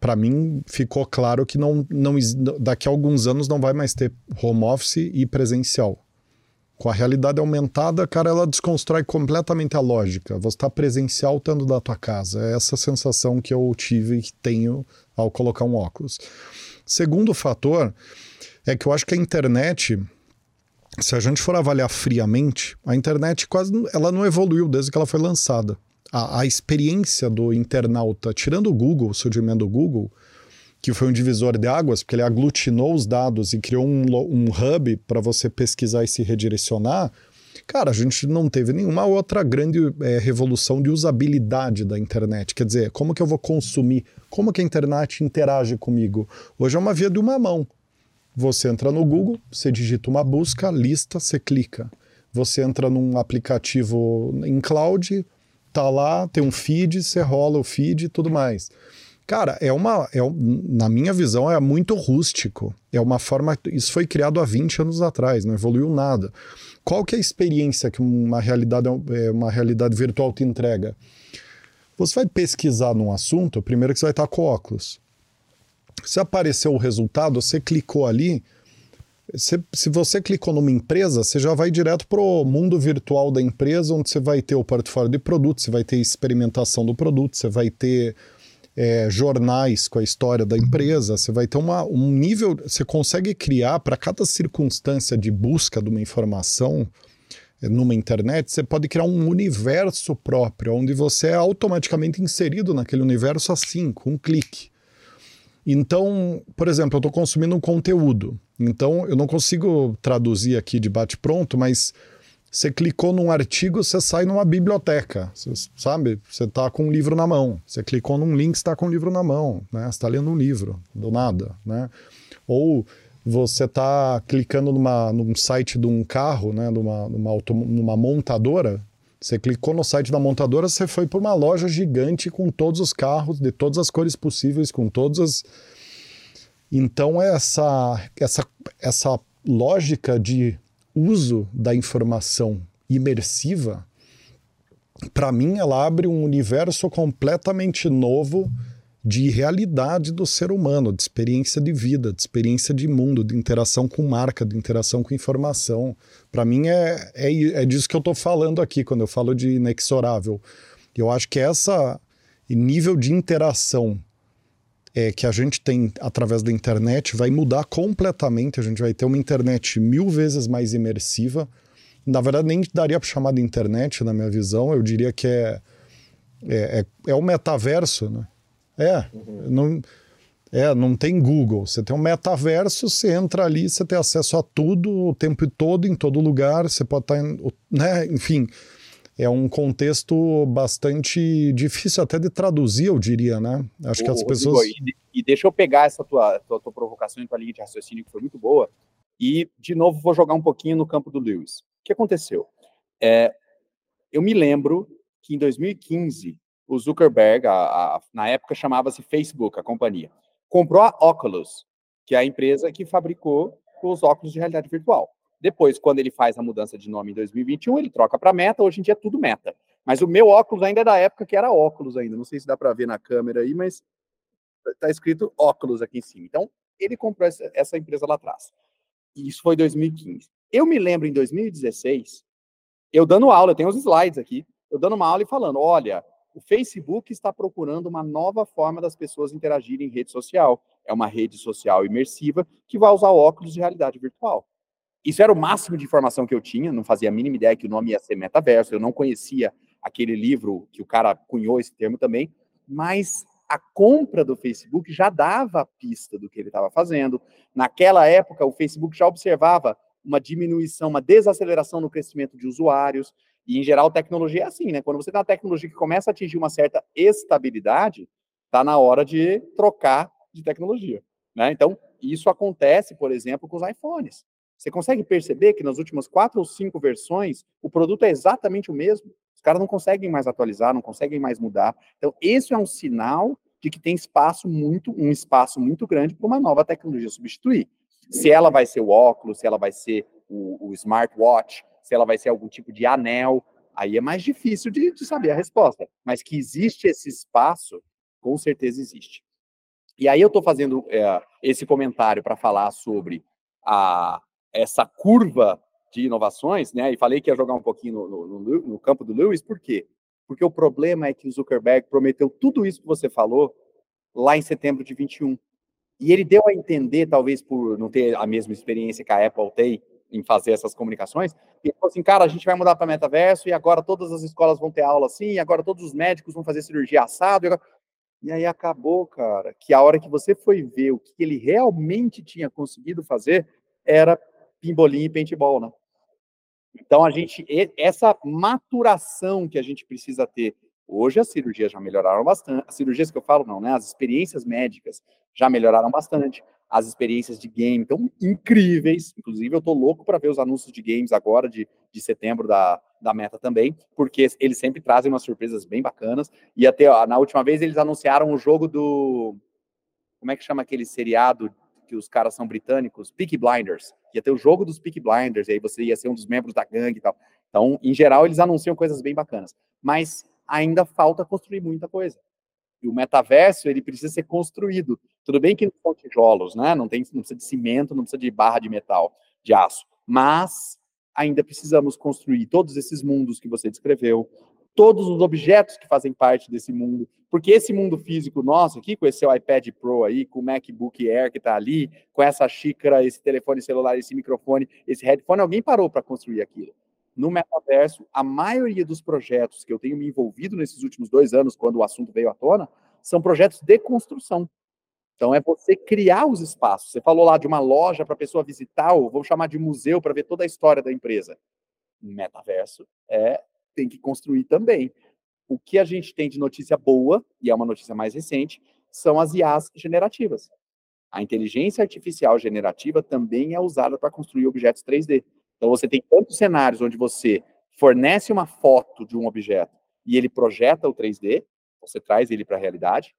para mim, ficou claro que não, não, daqui a alguns anos não vai mais ter home office e presencial. Com a realidade aumentada, cara, ela desconstrói completamente a lógica. Você está presencial estando da tua casa. É essa sensação que eu tive e que tenho ao colocar um óculos. Segundo fator é que eu acho que a internet se a gente for avaliar friamente, a internet quase ela não evoluiu desde que ela foi lançada. A, a experiência do internauta, tirando o Google, o surgimento do Google, que foi um divisor de águas, porque ele aglutinou os dados e criou um, um hub para você pesquisar e se redirecionar. Cara, a gente não teve nenhuma outra grande é, revolução de usabilidade da internet. Quer dizer, como que eu vou consumir? Como que a internet interage comigo? Hoje é uma via de uma mão. Você entra no Google, você digita uma busca, lista, você clica. Você entra num aplicativo em cloud, tá lá, tem um feed, você rola o feed e tudo mais. Cara, é uma. É, na minha visão, é muito rústico. É uma forma. Isso foi criado há 20 anos atrás, não evoluiu nada. Qual que é a experiência que uma realidade, é, uma realidade virtual te entrega? Você vai pesquisar num assunto, primeiro que você vai estar com óculos. Se apareceu o resultado, você clicou ali. Se, se você clicou numa empresa, você já vai direto para o mundo virtual da empresa, onde você vai ter o portfólio de produtos, você vai ter experimentação do produto, você vai ter é, jornais com a história da empresa, você vai ter uma, um nível. Você consegue criar para cada circunstância de busca de uma informação é, numa internet, você pode criar um universo próprio, onde você é automaticamente inserido naquele universo assim, com um clique. Então, por exemplo, eu estou consumindo um conteúdo. Então, eu não consigo traduzir aqui de bate-pronto, mas você clicou num artigo, você sai numa biblioteca, você, sabe? Você está com um livro na mão. Você clicou num link, está com um livro na mão, né? Você está lendo um livro, do nada, né? Ou você está clicando numa, num site de um carro, né? Numa, numa, auto, numa montadora, você clicou no site da montadora, você foi para uma loja gigante com todos os carros de todas as cores possíveis, com todas as. Então, essa, essa, essa lógica de uso da informação imersiva, para mim, ela abre um universo completamente novo de realidade do ser humano, de experiência de vida, de experiência de mundo, de interação com marca, de interação com informação. Para mim é, é, é disso que eu estou falando aqui quando eu falo de inexorável. Eu acho que essa nível de interação é, que a gente tem através da internet vai mudar completamente. A gente vai ter uma internet mil vezes mais imersiva. Na verdade, nem daria para chamar de internet, na minha visão. Eu diria que é, é, é, é o metaverso, né? É, uhum. não, é, não tem Google. Você tem um metaverso, você entra ali, você tem acesso a tudo o tempo todo, em todo lugar. Você pode estar, tá né? Enfim, é um contexto bastante difícil até de traduzir, eu diria, né? Acho que as pessoas. e, e, deixa eu pegar essa tua, tua, tua provocação e tua linha de raciocínio, que foi muito boa, e, de novo, vou jogar um pouquinho no campo do Lewis. O que aconteceu? É, eu me lembro que em 2015 o Zuckerberg, a, a, na época chamava-se Facebook, a companhia, comprou a Oculus, que é a empresa que fabricou os óculos de realidade virtual. Depois, quando ele faz a mudança de nome em 2021, ele troca para Meta, hoje em dia é tudo Meta. Mas o meu óculos ainda é da época que era óculos ainda, não sei se dá para ver na câmera aí, mas está escrito óculos aqui em cima. Então, ele comprou essa, essa empresa lá atrás. E isso foi 2015. Eu me lembro em 2016, eu dando aula, eu tenho os slides aqui, eu dando uma aula e falando, olha, o Facebook está procurando uma nova forma das pessoas interagirem em rede social. É uma rede social imersiva que vai usar óculos de realidade virtual. Isso era o máximo de informação que eu tinha, não fazia a mínima ideia que o nome ia ser metaverso, eu não conhecia aquele livro que o cara cunhou esse termo também, mas a compra do Facebook já dava a pista do que ele estava fazendo. Naquela época, o Facebook já observava uma diminuição, uma desaceleração no crescimento de usuários. E, em geral, tecnologia é assim, né? Quando você tem uma tecnologia que começa a atingir uma certa estabilidade, está na hora de trocar de tecnologia. Né? Então, isso acontece, por exemplo, com os iPhones. Você consegue perceber que nas últimas quatro ou cinco versões, o produto é exatamente o mesmo? Os caras não conseguem mais atualizar, não conseguem mais mudar. Então, esse é um sinal de que tem espaço muito, um espaço muito grande para uma nova tecnologia substituir. Se ela vai ser o óculos, se ela vai ser o, o smartwatch, se ela vai ser algum tipo de anel, aí é mais difícil de, de saber a resposta. Mas que existe esse espaço, com certeza existe. E aí eu estou fazendo é, esse comentário para falar sobre a, essa curva de inovações, né? E falei que ia jogar um pouquinho no, no, no, campo do Lewis, por quê? Porque o problema é que o Zuckerberg prometeu tudo isso que você falou lá em setembro de 21. E ele deu a entender, talvez por não ter a mesma experiência que a Apple tem, em fazer essas comunicações, e falou assim, cara, a gente vai mudar para metaverso e agora todas as escolas vão ter aula assim, e agora todos os médicos vão fazer cirurgia assado. E, agora... e aí acabou, cara, que a hora que você foi ver o que ele realmente tinha conseguido fazer era pimbolim e paintball, né? Então a gente essa maturação que a gente precisa ter Hoje as cirurgias já melhoraram bastante. As cirurgias que eu falo, não, né? As experiências médicas já melhoraram bastante. As experiências de game estão incríveis. Inclusive, eu tô louco para ver os anúncios de games agora, de, de setembro da, da Meta também, porque eles sempre trazem umas surpresas bem bacanas. E até ó, na última vez eles anunciaram o jogo do. Como é que chama aquele seriado que os caras são britânicos? Peaky Blinders. Ia ter o jogo dos Peaky Blinders, e aí você ia ser um dos membros da gangue e tal. Então, em geral, eles anunciam coisas bem bacanas. Mas ainda falta construir muita coisa. E o metaverso, ele precisa ser construído. Tudo bem que não são tijolos, né? Não, tem, não precisa de cimento, não precisa de barra de metal, de aço. Mas ainda precisamos construir todos esses mundos que você descreveu, todos os objetos que fazem parte desse mundo, porque esse mundo físico nosso aqui, com esse seu iPad Pro aí, com o MacBook Air que está ali, com essa xícara, esse telefone celular, esse microfone, esse headphone, alguém parou para construir aquilo no metaverso, a maioria dos projetos que eu tenho me envolvido nesses últimos dois anos, quando o assunto veio à tona, são projetos de construção. Então, é você criar os espaços. Você falou lá de uma loja para a pessoa visitar, ou vou chamar de museu para ver toda a história da empresa. Metaverso é tem que construir também. O que a gente tem de notícia boa, e é uma notícia mais recente, são as IAs generativas. A inteligência artificial generativa também é usada para construir objetos 3D. Então você tem tantos cenários onde você fornece uma foto de um objeto e ele projeta o 3D, você traz ele para a realidade.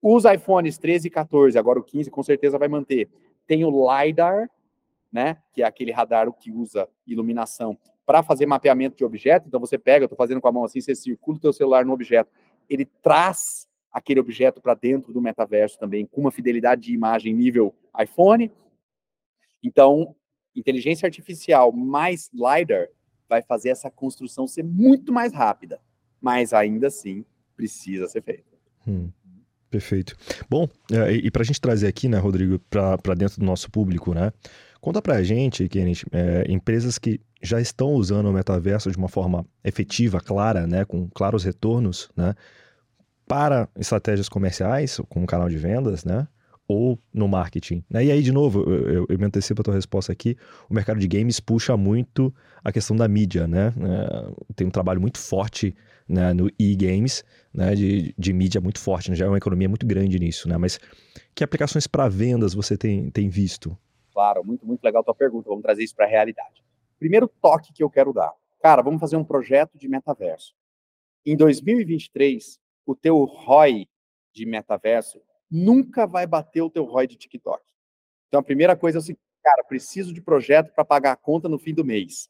Os iPhones 13 e 14, agora o 15 com certeza vai manter. Tem o LiDAR, né, que é aquele radar que usa iluminação para fazer mapeamento de objeto. Então você pega, eu estou fazendo com a mão assim, você circula o teu celular no objeto, ele traz aquele objeto para dentro do metaverso também, com uma fidelidade de imagem nível iPhone. Então, inteligência artificial mais LiDAR vai fazer essa construção ser muito mais rápida, mas ainda assim precisa ser feita. Hum, perfeito. Bom, é, e para a gente trazer aqui, né, Rodrigo, para dentro do nosso público, né? Conta para a gente, Kenneth, é, empresas que já estão usando o metaverso de uma forma efetiva, clara, né, com claros retornos, né, para estratégias comerciais, com um canal de vendas, né, ou no marketing. Né? E aí, de novo, eu, eu, eu me antecipo a tua resposta aqui, o mercado de games puxa muito a questão da mídia, né? É, tem um trabalho muito forte né, no e-games, né, de, de mídia muito forte, né? já é uma economia muito grande nisso, né? Mas que aplicações para vendas você tem, tem visto? Claro, muito, muito legal a tua pergunta, vamos trazer isso para a realidade. Primeiro toque que eu quero dar. Cara, vamos fazer um projeto de metaverso. Em 2023, o teu ROI de metaverso nunca vai bater o teu ROI de TikTok. Então, a primeira coisa é seguinte, cara, preciso de projeto para pagar a conta no fim do mês.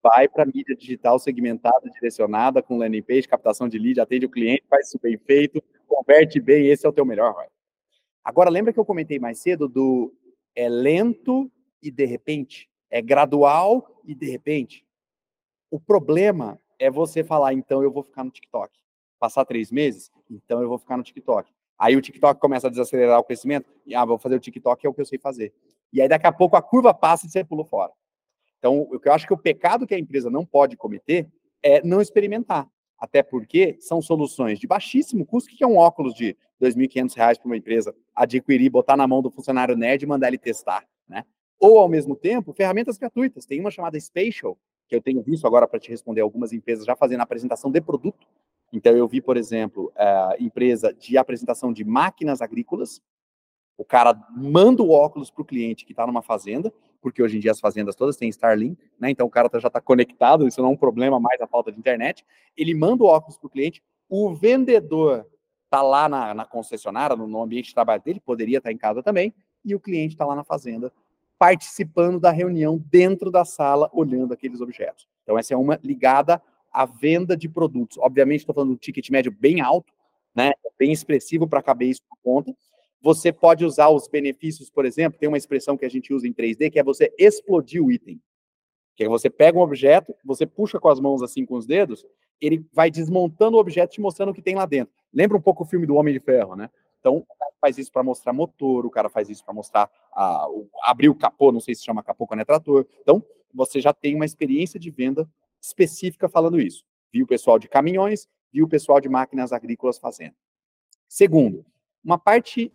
Vai para mídia digital segmentada, direcionada, com landing page, captação de lead, atende o cliente, faz isso bem feito, converte bem, esse é o teu melhor ROI. Agora, lembra que eu comentei mais cedo do é lento e de repente? É gradual e de repente? O problema é você falar, então eu vou ficar no TikTok. Passar três meses, então eu vou ficar no TikTok. Aí o TikTok começa a desacelerar o crescimento, e ah, vou fazer o TikTok, é o que eu sei fazer. E aí daqui a pouco a curva passa e você pulou fora. Então, o que eu acho que o pecado que a empresa não pode cometer é não experimentar. Até porque são soluções de baixíssimo custo, que é um óculos de R$ 2.500 para uma empresa adquirir, botar na mão do funcionário nerd e mandar ele testar, né? Ou, ao mesmo tempo, ferramentas gratuitas. Tem uma chamada Spatial, que eu tenho visto agora para te responder algumas empresas já fazendo apresentação de produto, então, eu vi, por exemplo, a empresa de apresentação de máquinas agrícolas. O cara manda o óculos para o cliente que está numa fazenda, porque hoje em dia as fazendas todas têm Starlink, né? Então o cara tá, já está conectado, isso não é um problema mais a falta de internet. Ele manda o óculos para o cliente, o vendedor está lá na, na concessionária, no, no, ambiente de trabalho dele, poderia estar tá em casa também, e o cliente está lá na fazenda, participando da reunião dentro da sala, olhando aqueles objetos. Então, essa é uma ligada a venda de produtos. Obviamente, estou falando de um ticket médio bem alto, né, bem expressivo para caber isso por conta. Você pode usar os benefícios, por exemplo, tem uma expressão que a gente usa em 3D, que é você explodir o item. Que é você pega um objeto, você puxa com as mãos assim com os dedos, ele vai desmontando o objeto te mostrando o que tem lá dentro. Lembra um pouco o filme do Homem de Ferro, né? Então, o cara faz isso para mostrar motor, o cara faz isso para mostrar o, abrir o capô, não sei se chama capô quando é trator. Então, você já tem uma experiência de venda específica falando isso. Viu o pessoal de caminhões, viu o pessoal de máquinas agrícolas fazendo. Segundo, uma parte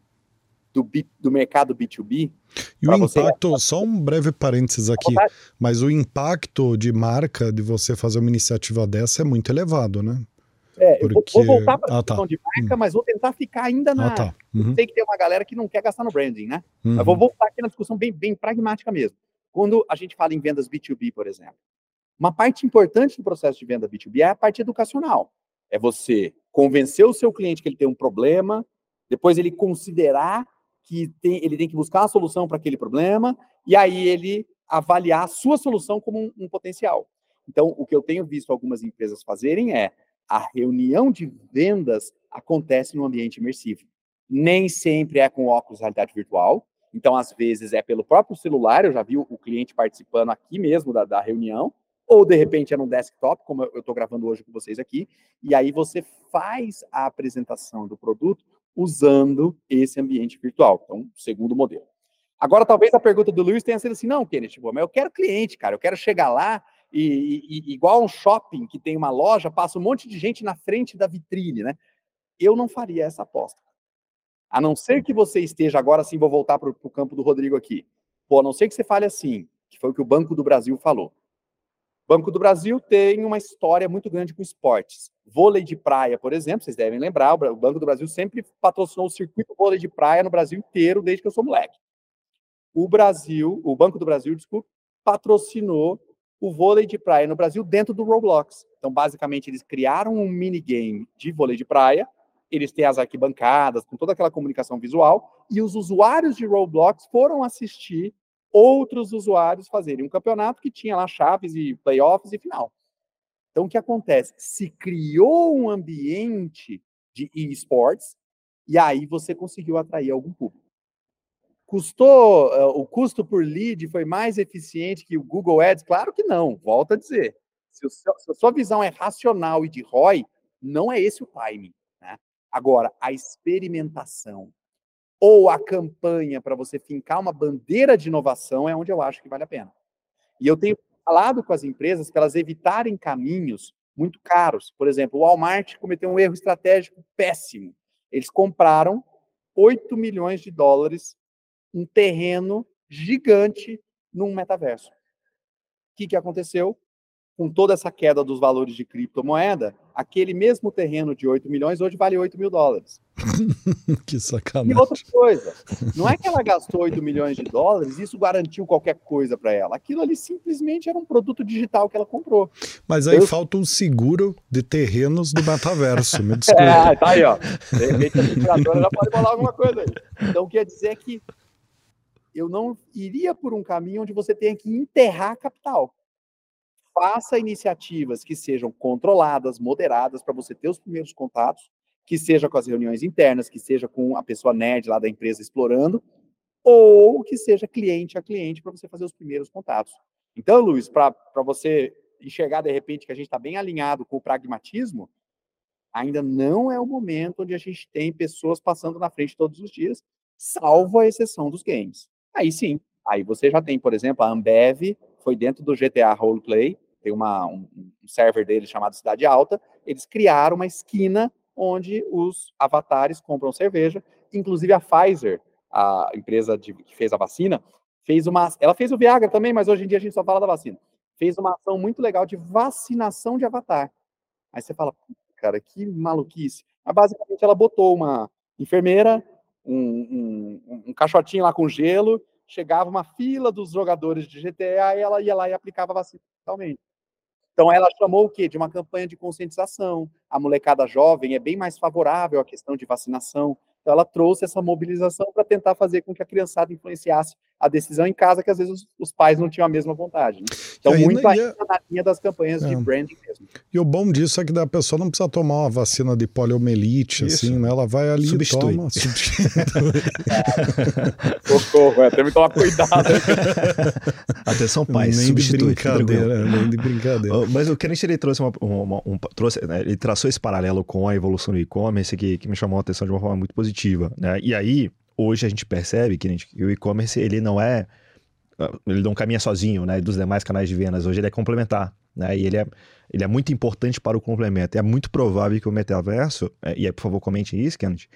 do, B, do mercado B2B. E o impacto, você... só um breve parênteses aqui, mas o impacto de marca de você fazer uma iniciativa dessa é muito elevado, né? É, Porque... vou, voltar para a ah, tá. de marca, hum. mas vou tentar ficar ainda na. Ah, tá. uhum. Sei que tem uma galera que não quer gastar no branding, né? Uhum. Mas vou voltar aqui na discussão bem, bem pragmática mesmo. Quando a gente fala em vendas B2B, por exemplo, uma parte importante do processo de venda B2B é a parte educacional. É você convencer o seu cliente que ele tem um problema, depois ele considerar que tem, ele tem que buscar a solução para aquele problema, e aí ele avaliar a sua solução como um, um potencial. Então, o que eu tenho visto algumas empresas fazerem é a reunião de vendas acontece no ambiente imersivo. Nem sempre é com óculos de realidade virtual. Então, às vezes, é pelo próprio celular. Eu já vi o cliente participando aqui mesmo da, da reunião. Ou, de repente, é no desktop, como eu estou gravando hoje com vocês aqui. E aí você faz a apresentação do produto usando esse ambiente virtual. Então, segundo modelo. Agora, talvez a pergunta do Luiz tenha sido assim: não, Kenneth, tipo, mas eu quero cliente, cara. Eu quero chegar lá e, e, igual um shopping que tem uma loja, passa um monte de gente na frente da vitrine, né? Eu não faria essa aposta. A não ser que você esteja, agora sim, vou voltar para o campo do Rodrigo aqui. Pô, a não ser que você fale assim, que foi o que o Banco do Brasil falou. Banco do Brasil tem uma história muito grande com esportes. Vôlei de praia, por exemplo, vocês devem lembrar, o Banco do Brasil sempre patrocinou o circuito vôlei de praia no Brasil inteiro, desde que eu sou moleque. O Brasil, o Banco do Brasil, desculpa, patrocinou o vôlei de praia no Brasil dentro do Roblox. Então, basicamente, eles criaram um minigame de vôlei de praia, eles têm as arquibancadas, com toda aquela comunicação visual, e os usuários de Roblox foram assistir outros usuários fazerem um campeonato que tinha lá chaves e playoffs e final. Então, o que acontece? Se criou um ambiente de esports, e aí você conseguiu atrair algum público. Custou, uh, o custo por lead foi mais eficiente que o Google Ads? Claro que não, volto a dizer. Se, o, se a sua visão é racional e de ROI, não é esse o timing. Né? Agora, a experimentação ou a campanha para você fincar uma bandeira de inovação é onde eu acho que vale a pena. E eu tenho falado com as empresas para elas evitarem caminhos muito caros. Por exemplo, o Walmart cometeu um erro estratégico péssimo. Eles compraram 8 milhões de dólares um terreno gigante num metaverso. O que, que aconteceu? Com toda essa queda dos valores de criptomoeda, aquele mesmo terreno de 8 milhões hoje vale 8 mil dólares. que sacanagem. E outra coisa, não é que ela gastou 8 milhões de dólares e isso garantiu qualquer coisa para ela. Aquilo ali simplesmente era um produto digital que ela comprou. Mas aí Eu... falta um seguro de terrenos do metaverso, me desculpa. é, tá aí, ó. De repente a já pode falar alguma coisa aí. Então quer dizer que eu não iria por um caminho onde você tenha que enterrar capital. Faça iniciativas que sejam controladas, moderadas, para você ter os primeiros contatos, que seja com as reuniões internas, que seja com a pessoa nerd lá da empresa explorando, ou que seja cliente a cliente para você fazer os primeiros contatos. Então, Luiz, para você enxergar de repente que a gente está bem alinhado com o pragmatismo, ainda não é o momento onde a gente tem pessoas passando na frente todos os dias, salvo a exceção dos games. Aí sim, aí você já tem, por exemplo, a Ambev, foi dentro do GTA Roleplay, tem uma, um, um server deles chamado Cidade Alta, eles criaram uma esquina onde os avatares compram cerveja, inclusive a Pfizer, a empresa de, que fez a vacina, fez uma, ela fez o Viagra também, mas hoje em dia a gente só fala da vacina. Fez uma ação muito legal de vacinação de avatar. Aí você fala, cara, que maluquice. Mas basicamente ela botou uma enfermeira, um, um, um caixotinho lá com gelo, chegava uma fila dos jogadores de GTA e ela ia lá e aplicava a vacina totalmente. Então ela chamou o quê? De uma campanha de conscientização. A molecada jovem é bem mais favorável à questão de vacinação. Então ela trouxe essa mobilização para tentar fazer com que a criançada influenciasse a decisão em casa, que às vezes os, os pais não tinham a mesma vontade. Né? Então, muito é ainda na linha das campanhas é. de branding mesmo. E o bom disso é que a pessoa não precisa tomar uma vacina de poliomielite, Isso. assim, né? Ela vai ali substitui. e toma. Substitui. Socorro, é, tem que tomar cuidado. Atenção, pai, nem substitui. De brincadeira, nem de brincadeira. Mas o Kenneth, ele trouxe uma, uma, um, trouxe, né, ele traçou esse paralelo com a evolução do e-commerce que, que me chamou a atenção de uma forma muito positiva, né? E aí, hoje a gente percebe que, que o e-commerce, ele não é ele não caminha sozinho, né, dos demais canais de vendas. Hoje ele é complementar, né, e ele é, ele é muito importante para o complemento. É muito provável que o metaverso, é, e aí, por favor, comente isso, Kenneth,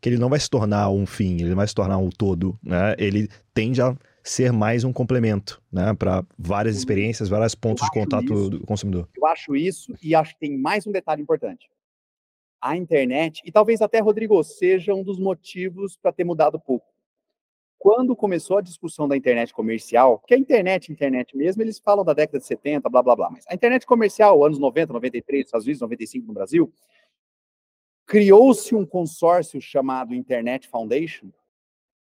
que ele não vai se tornar um fim, ele vai se tornar um todo, né, ele tende a ser mais um complemento, né, para várias experiências, vários pontos de contato isso, do consumidor. Eu acho isso e acho que tem mais um detalhe importante. A internet, e talvez até, Rodrigo, seja um dos motivos para ter mudado pouco. Quando começou a discussão da internet comercial, que a internet, internet mesmo, eles falam da década de 70, blá, blá, blá, mas a internet comercial, anos 90, 93, Estados Unidos, 95 no Brasil, criou-se um consórcio chamado Internet Foundation,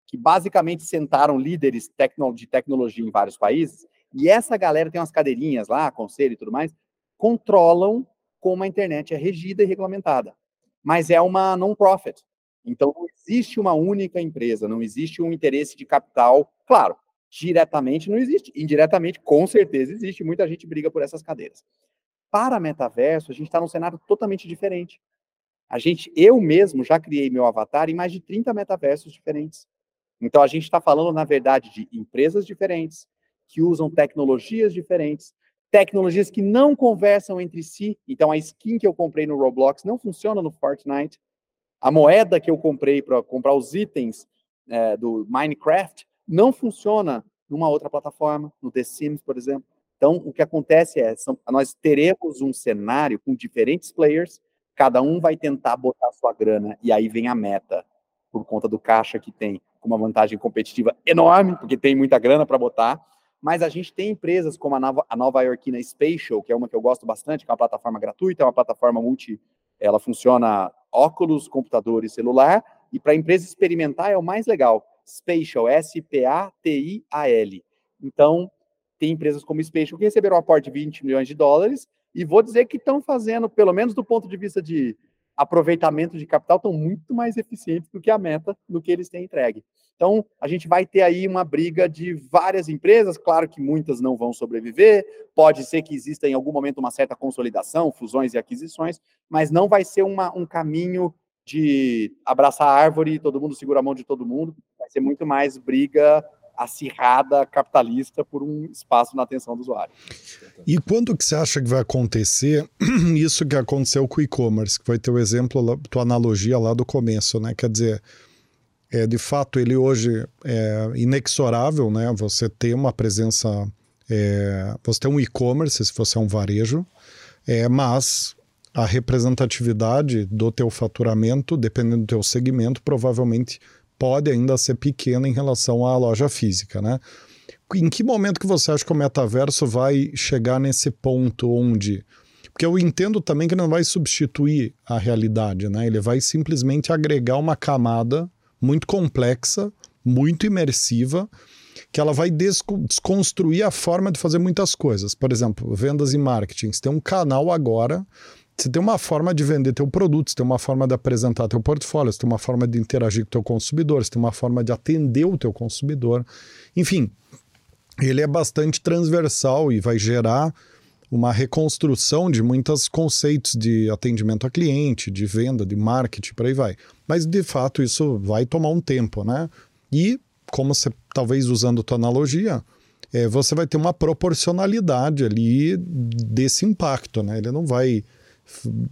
que basicamente sentaram líderes de tecnologia em vários países, e essa galera tem umas cadeirinhas lá, conselho e tudo mais, controlam como a internet é regida e regulamentada. Mas é uma non-profit. Então, não existe uma única empresa, não existe um interesse de capital. Claro, diretamente não existe, indiretamente, com certeza existe. Muita gente briga por essas cadeiras. Para metaverso, a gente está num cenário totalmente diferente. A gente, eu mesmo já criei meu avatar em mais de 30 metaversos diferentes. Então, a gente está falando, na verdade, de empresas diferentes, que usam tecnologias diferentes, tecnologias que não conversam entre si. Então, a skin que eu comprei no Roblox não funciona no Fortnite a moeda que eu comprei para comprar os itens é, do Minecraft não funciona numa outra plataforma, no The Sims, por exemplo. Então, o que acontece é, são, nós teremos um cenário com diferentes players, cada um vai tentar botar sua grana, e aí vem a meta, por conta do caixa que tem, com uma vantagem competitiva enorme, porque tem muita grana para botar, mas a gente tem empresas como a Nova, a Nova Yorkina Spatial, que é uma que eu gosto bastante, que é uma plataforma gratuita, é uma plataforma multi, ela funciona óculos, computador e celular, e para a empresa experimentar é o mais legal. Spatial, S-P-A-T-I-A-L. Então, tem empresas como Spatial que receberam um aporte de 20 milhões de dólares, e vou dizer que estão fazendo, pelo menos do ponto de vista de aproveitamento de capital, estão muito mais eficientes do que a meta do que eles têm entregue. Então, a gente vai ter aí uma briga de várias empresas, claro que muitas não vão sobreviver, pode ser que exista em algum momento uma certa consolidação, fusões e aquisições, mas não vai ser uma, um caminho de abraçar a árvore e todo mundo segura a mão de todo mundo, vai ser muito mais briga acirrada capitalista por um espaço na atenção do usuário. E quando que você acha que vai acontecer isso que aconteceu com o e-commerce, que foi teu exemplo, tua analogia lá do começo, né? Quer dizer, é, de fato, ele hoje é inexorável, né? Você ter uma presença, é, você tem um e-commerce, se você é um varejo, é, mas a representatividade do teu faturamento, dependendo do teu segmento, provavelmente pode ainda ser pequena em relação à loja física, né? Em que momento que você acha que o metaverso vai chegar nesse ponto onde porque eu entendo também que não vai substituir a realidade, né? Ele vai simplesmente agregar uma camada muito complexa, muito imersiva, que ela vai desconstruir a forma de fazer muitas coisas. Por exemplo, vendas e marketing. Você tem um canal agora, você tem uma forma de vender teu produto, você tem uma forma de apresentar teu portfólio, você tem uma forma de interagir com teu consumidor, você tem uma forma de atender o teu consumidor. Enfim, ele é bastante transversal e vai gerar uma reconstrução de muitos conceitos de atendimento a cliente, de venda, de marketing, por aí vai. Mas de fato isso vai tomar um tempo, né? E como você talvez usando tua analogia, é, você vai ter uma proporcionalidade ali desse impacto, né? Ele não vai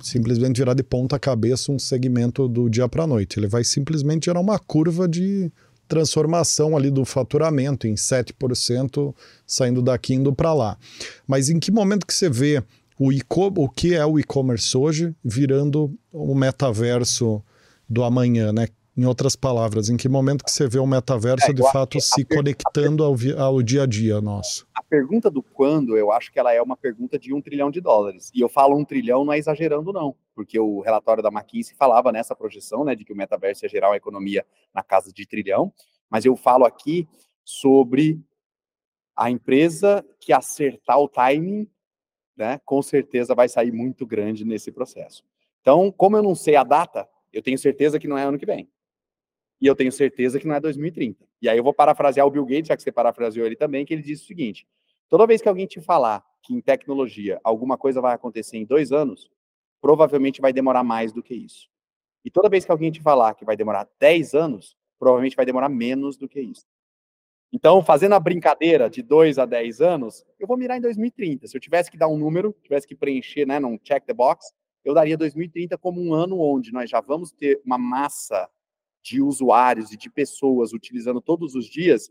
simplesmente virar de ponta cabeça um segmento do dia para a noite. Ele vai simplesmente gerar uma curva de transformação ali do faturamento em 7% saindo daqui indo para lá. Mas em que momento que você vê o, o que é o e-commerce hoje virando o metaverso do amanhã, né? Em outras palavras, em que momento que você vê o metaverso é, de fato se conectando ao, ao dia a dia nosso? A pergunta do quando, eu acho que ela é uma pergunta de um trilhão de dólares. E eu falo um trilhão não é exagerando, não. Porque o relatório da McKinsey falava nessa projeção, né, de que o metaverso ia gerar uma economia na casa de trilhão. Mas eu falo aqui sobre a empresa que acertar o timing, né, com certeza vai sair muito grande nesse processo. Então, como eu não sei a data, eu tenho certeza que não é ano que vem. E eu tenho certeza que não é 2030. E aí eu vou parafrasear o Bill Gates, já que você parafraseou ele também, que ele disse o seguinte: toda vez que alguém te falar que em tecnologia alguma coisa vai acontecer em dois anos, provavelmente vai demorar mais do que isso. E toda vez que alguém te falar que vai demorar 10 anos, provavelmente vai demorar menos do que isso. Então, fazendo a brincadeira de 2 a 10 anos, eu vou mirar em 2030. Se eu tivesse que dar um número, tivesse que preencher, né, num check the box, eu daria 2030 como um ano onde nós já vamos ter uma massa de usuários e de pessoas utilizando todos os dias,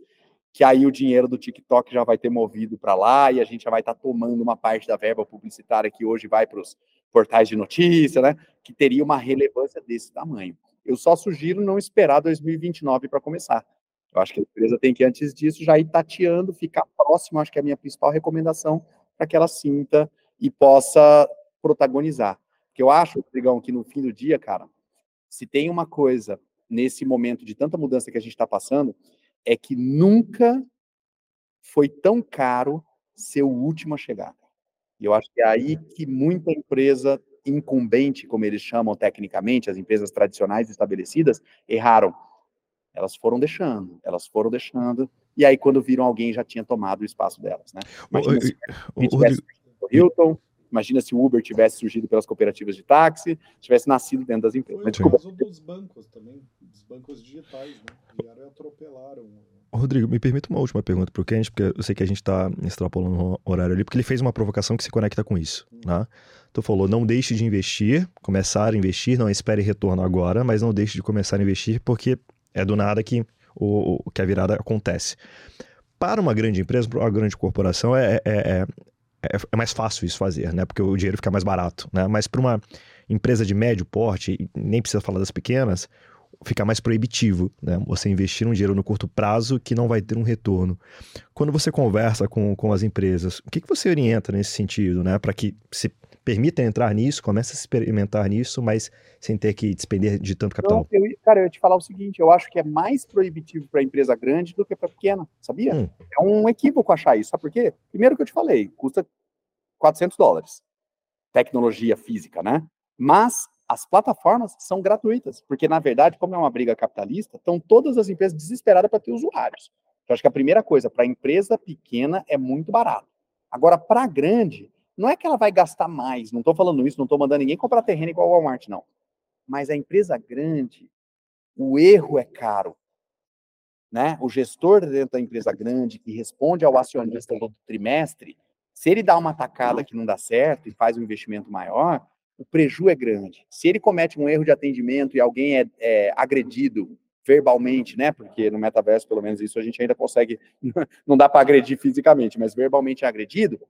que aí o dinheiro do TikTok já vai ter movido para lá e a gente já vai estar tá tomando uma parte da verba publicitária que hoje vai para os portais de notícia, né? Que teria uma relevância desse tamanho. Eu só sugiro não esperar 2029 para começar. Eu acho que a empresa tem que, antes disso, já ir tateando, ficar próximo, acho que é a minha principal recomendação, para que ela sinta e possa protagonizar. Porque eu acho, Rodrigão, que no fim do dia, cara, se tem uma coisa nesse momento de tanta mudança que a gente está passando, é que nunca foi tão caro ser o último a chegar. E eu acho que é aí que muita empresa incumbente, como eles chamam tecnicamente, as empresas tradicionais estabelecidas, erraram elas foram deixando, elas foram deixando, e aí quando viram alguém já tinha tomado o espaço delas, né? Imagina se o, Hilton, imagina se o Uber tivesse surgido pelas cooperativas de táxi, tivesse nascido dentro das empresas. Foi o caso dos bancos também, dos bancos digitais, né? Vieram e atropelaram. Rodrigo, me permita uma última pergunta para o Kenneth, porque eu sei que a gente está extrapolando o horário ali, porque ele fez uma provocação que se conecta com isso, hum. né? Tu falou, não deixe de investir, começar a investir, não espere retorno agora, mas não deixe de começar a investir, porque é do nada que, o, que a virada acontece. Para uma grande empresa, para uma grande corporação, é, é, é, é, mais fácil isso fazer, né? Porque o dinheiro fica mais barato, né? Mas para uma empresa de médio porte, nem precisa falar das pequenas, fica mais proibitivo, né? Você investir um dinheiro no curto prazo que não vai ter um retorno. Quando você conversa com, com as empresas, o que, que você orienta nesse sentido, né? Para que se permita entrar nisso, comece a experimentar nisso, mas sem ter que despender de tanto capital? Eu, cara, eu ia te falar o seguinte, eu acho que é mais proibitivo para a empresa grande do que para a pequena, sabia? Hum. É um equívoco achar isso, sabe por quê? Primeiro que eu te falei, custa 400 dólares, tecnologia física, né? Mas as plataformas são gratuitas, porque na verdade, como é uma briga capitalista, estão todas as empresas desesperadas para ter usuários. Então, acho que a primeira coisa, para a empresa pequena é muito barato. Agora, para a grande, não é que ela vai gastar mais, não estou falando isso, não estou mandando ninguém comprar terreno igual ao Walmart, não. Mas a empresa grande, o erro é caro. Né? O gestor dentro da empresa grande, que responde ao acionista todo trimestre, se ele dá uma tacada que não dá certo e faz um investimento maior, o prejuízo é grande. Se ele comete um erro de atendimento e alguém é, é agredido verbalmente, né? Porque no metaverso, pelo menos isso a gente ainda consegue, não dá para agredir fisicamente, mas verbalmente é agredido,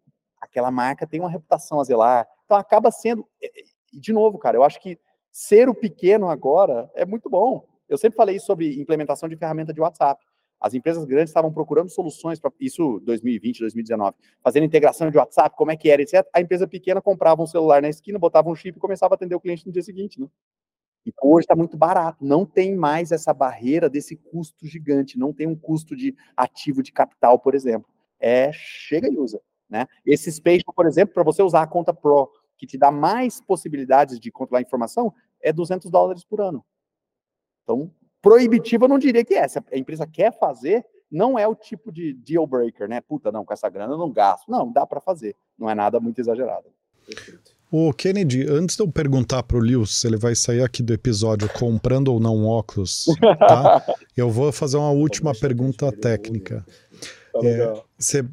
aquela marca tem uma reputação a zelar. Então acaba sendo, de novo, cara, eu acho que ser o pequeno agora é muito bom. Eu sempre falei sobre implementação de ferramenta de WhatsApp. As empresas grandes estavam procurando soluções para isso 2020, 2019, fazendo integração de WhatsApp, como é que era, etc. A empresa pequena comprava um celular na esquina, botava um chip e começava a atender o cliente no dia seguinte, né? E hoje está muito barato, não tem mais essa barreira desse custo gigante, não tem um custo de ativo de capital, por exemplo. É, chega e usa. Né? Esse Spatial, por exemplo, para você usar a conta Pro, que te dá mais possibilidades de controlar a informação, é 200 dólares por ano. Então, proibitivo eu não diria que é. Se a empresa quer fazer, não é o tipo de deal breaker, né? Puta, não, com essa grana eu não gasto. Não, dá para fazer. Não é nada muito exagerado. O Kennedy, antes de eu perguntar para o Lewis se ele vai sair aqui do episódio comprando ou não óculos, tá? eu vou fazer uma última pergunta técnica. Tá é, você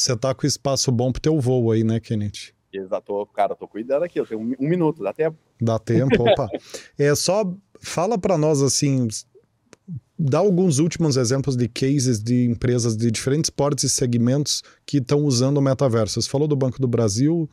você tá com espaço bom pro teu voo aí, né, Kenneth? Exato, cara, tô cuidando aqui, eu tenho um, um minuto, dá tempo. Dá tempo, opa. é só fala para nós assim, dá alguns últimos exemplos de cases de empresas de diferentes portes e segmentos que estão usando o metaverso. Você falou do Banco do Brasil,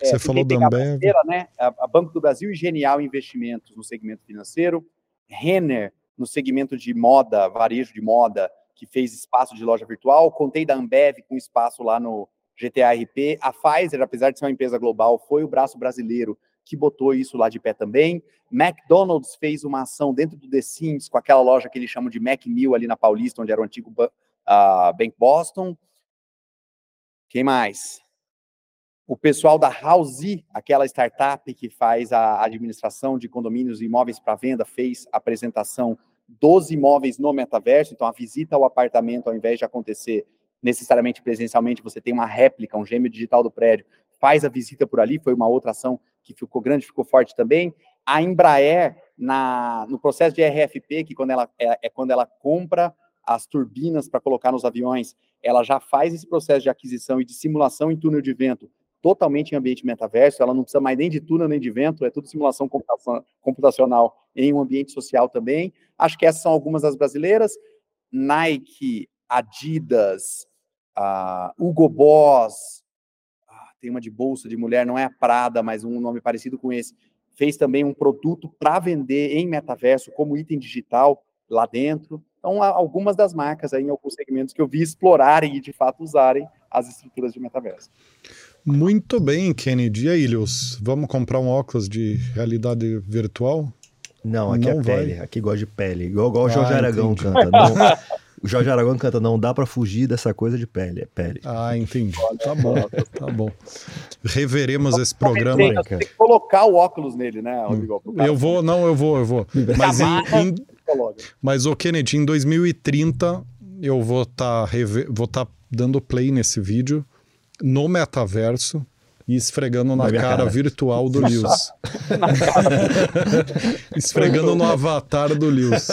é, você falou da Ambev. Né? A, a Banco do Brasil e Genial Investimentos no segmento financeiro, Renner no segmento de moda, varejo de moda, que fez espaço de loja virtual, contei da Ambev com espaço lá no GTA RP, a Pfizer, apesar de ser uma empresa global, foi o braço brasileiro que botou isso lá de pé também. McDonald's fez uma ação dentro do The Sims, com aquela loja que eles chamam de Mac Mill ali na Paulista, onde era o antigo uh, Bank Boston. Quem mais? O pessoal da Housey, aquela startup que faz a administração de condomínios e imóveis para venda, fez apresentação dos imóveis no metaverso. Então, a visita ao apartamento, ao invés de acontecer necessariamente presencialmente, você tem uma réplica, um gêmeo digital do prédio, faz a visita por ali. Foi uma outra ação que ficou grande, ficou forte também. A Embraer, na, no processo de RFP, que quando ela, é, é quando ela compra as turbinas para colocar nos aviões, ela já faz esse processo de aquisição e de simulação em túnel de vento totalmente em ambiente metaverso, ela não precisa mais nem de túnel nem de vento, é tudo simulação computacional em um ambiente social também. Acho que essas são algumas das brasileiras. Nike, Adidas, uh, Hugo Boss, tem uma de bolsa de mulher, não é a Prada, mas um nome parecido com esse, fez também um produto para vender em metaverso como item digital lá dentro. Então, algumas das marcas aí em alguns segmentos que eu vi explorarem e de fato usarem as estruturas de metaverso. Muito bem, Kennedy. E aí, Lils, vamos comprar um óculos de realidade virtual? Não, aqui não é vai. pele. Aqui gosta de pele. Igual, igual o Jorge ah, Aragão entendi. canta. Não, o Jorge Aragão canta, não dá para fugir dessa coisa de pele, é pele. Ah, entendi. Tá bom, tá bom. Reveremos esse programa. Tem, tem que colocar o óculos nele, né, Rodrigo? Eu vou, não, eu vou, eu vou. Mas, em, em, mas o Kennedy, em 2030, eu vou estar tá, vou tá dando play nesse vídeo no metaverso e esfregando na, na cara, cara, virtual do Lewis. esfregando no avatar do Lewis.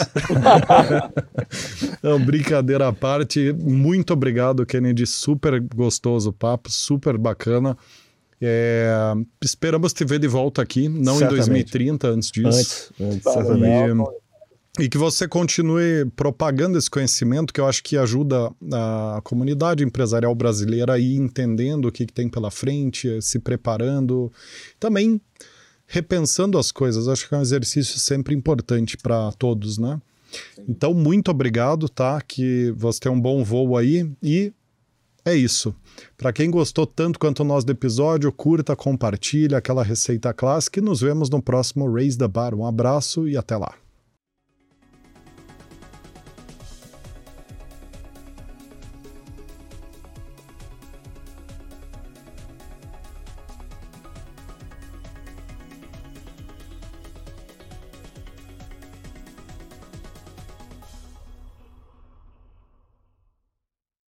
Não, brincadeira à parte, muito obrigado, Kennedy. Super gostoso o papo, super bacana. É, esperamos te ver de volta aqui, não certamente. em 2030, antes disso. Antes, antes certamente. E que você continue propagando esse conhecimento, que eu acho que ajuda a comunidade empresarial brasileira a ir entendendo o que, que tem pela frente, se preparando, também repensando as coisas. Acho que é um exercício sempre importante para todos, né? Então, muito obrigado, tá? Que você tenha um bom voo aí e é isso. Para quem gostou tanto quanto nós do episódio, curta, compartilha aquela receita clássica e nos vemos no próximo Raise the Bar. Um abraço e até lá.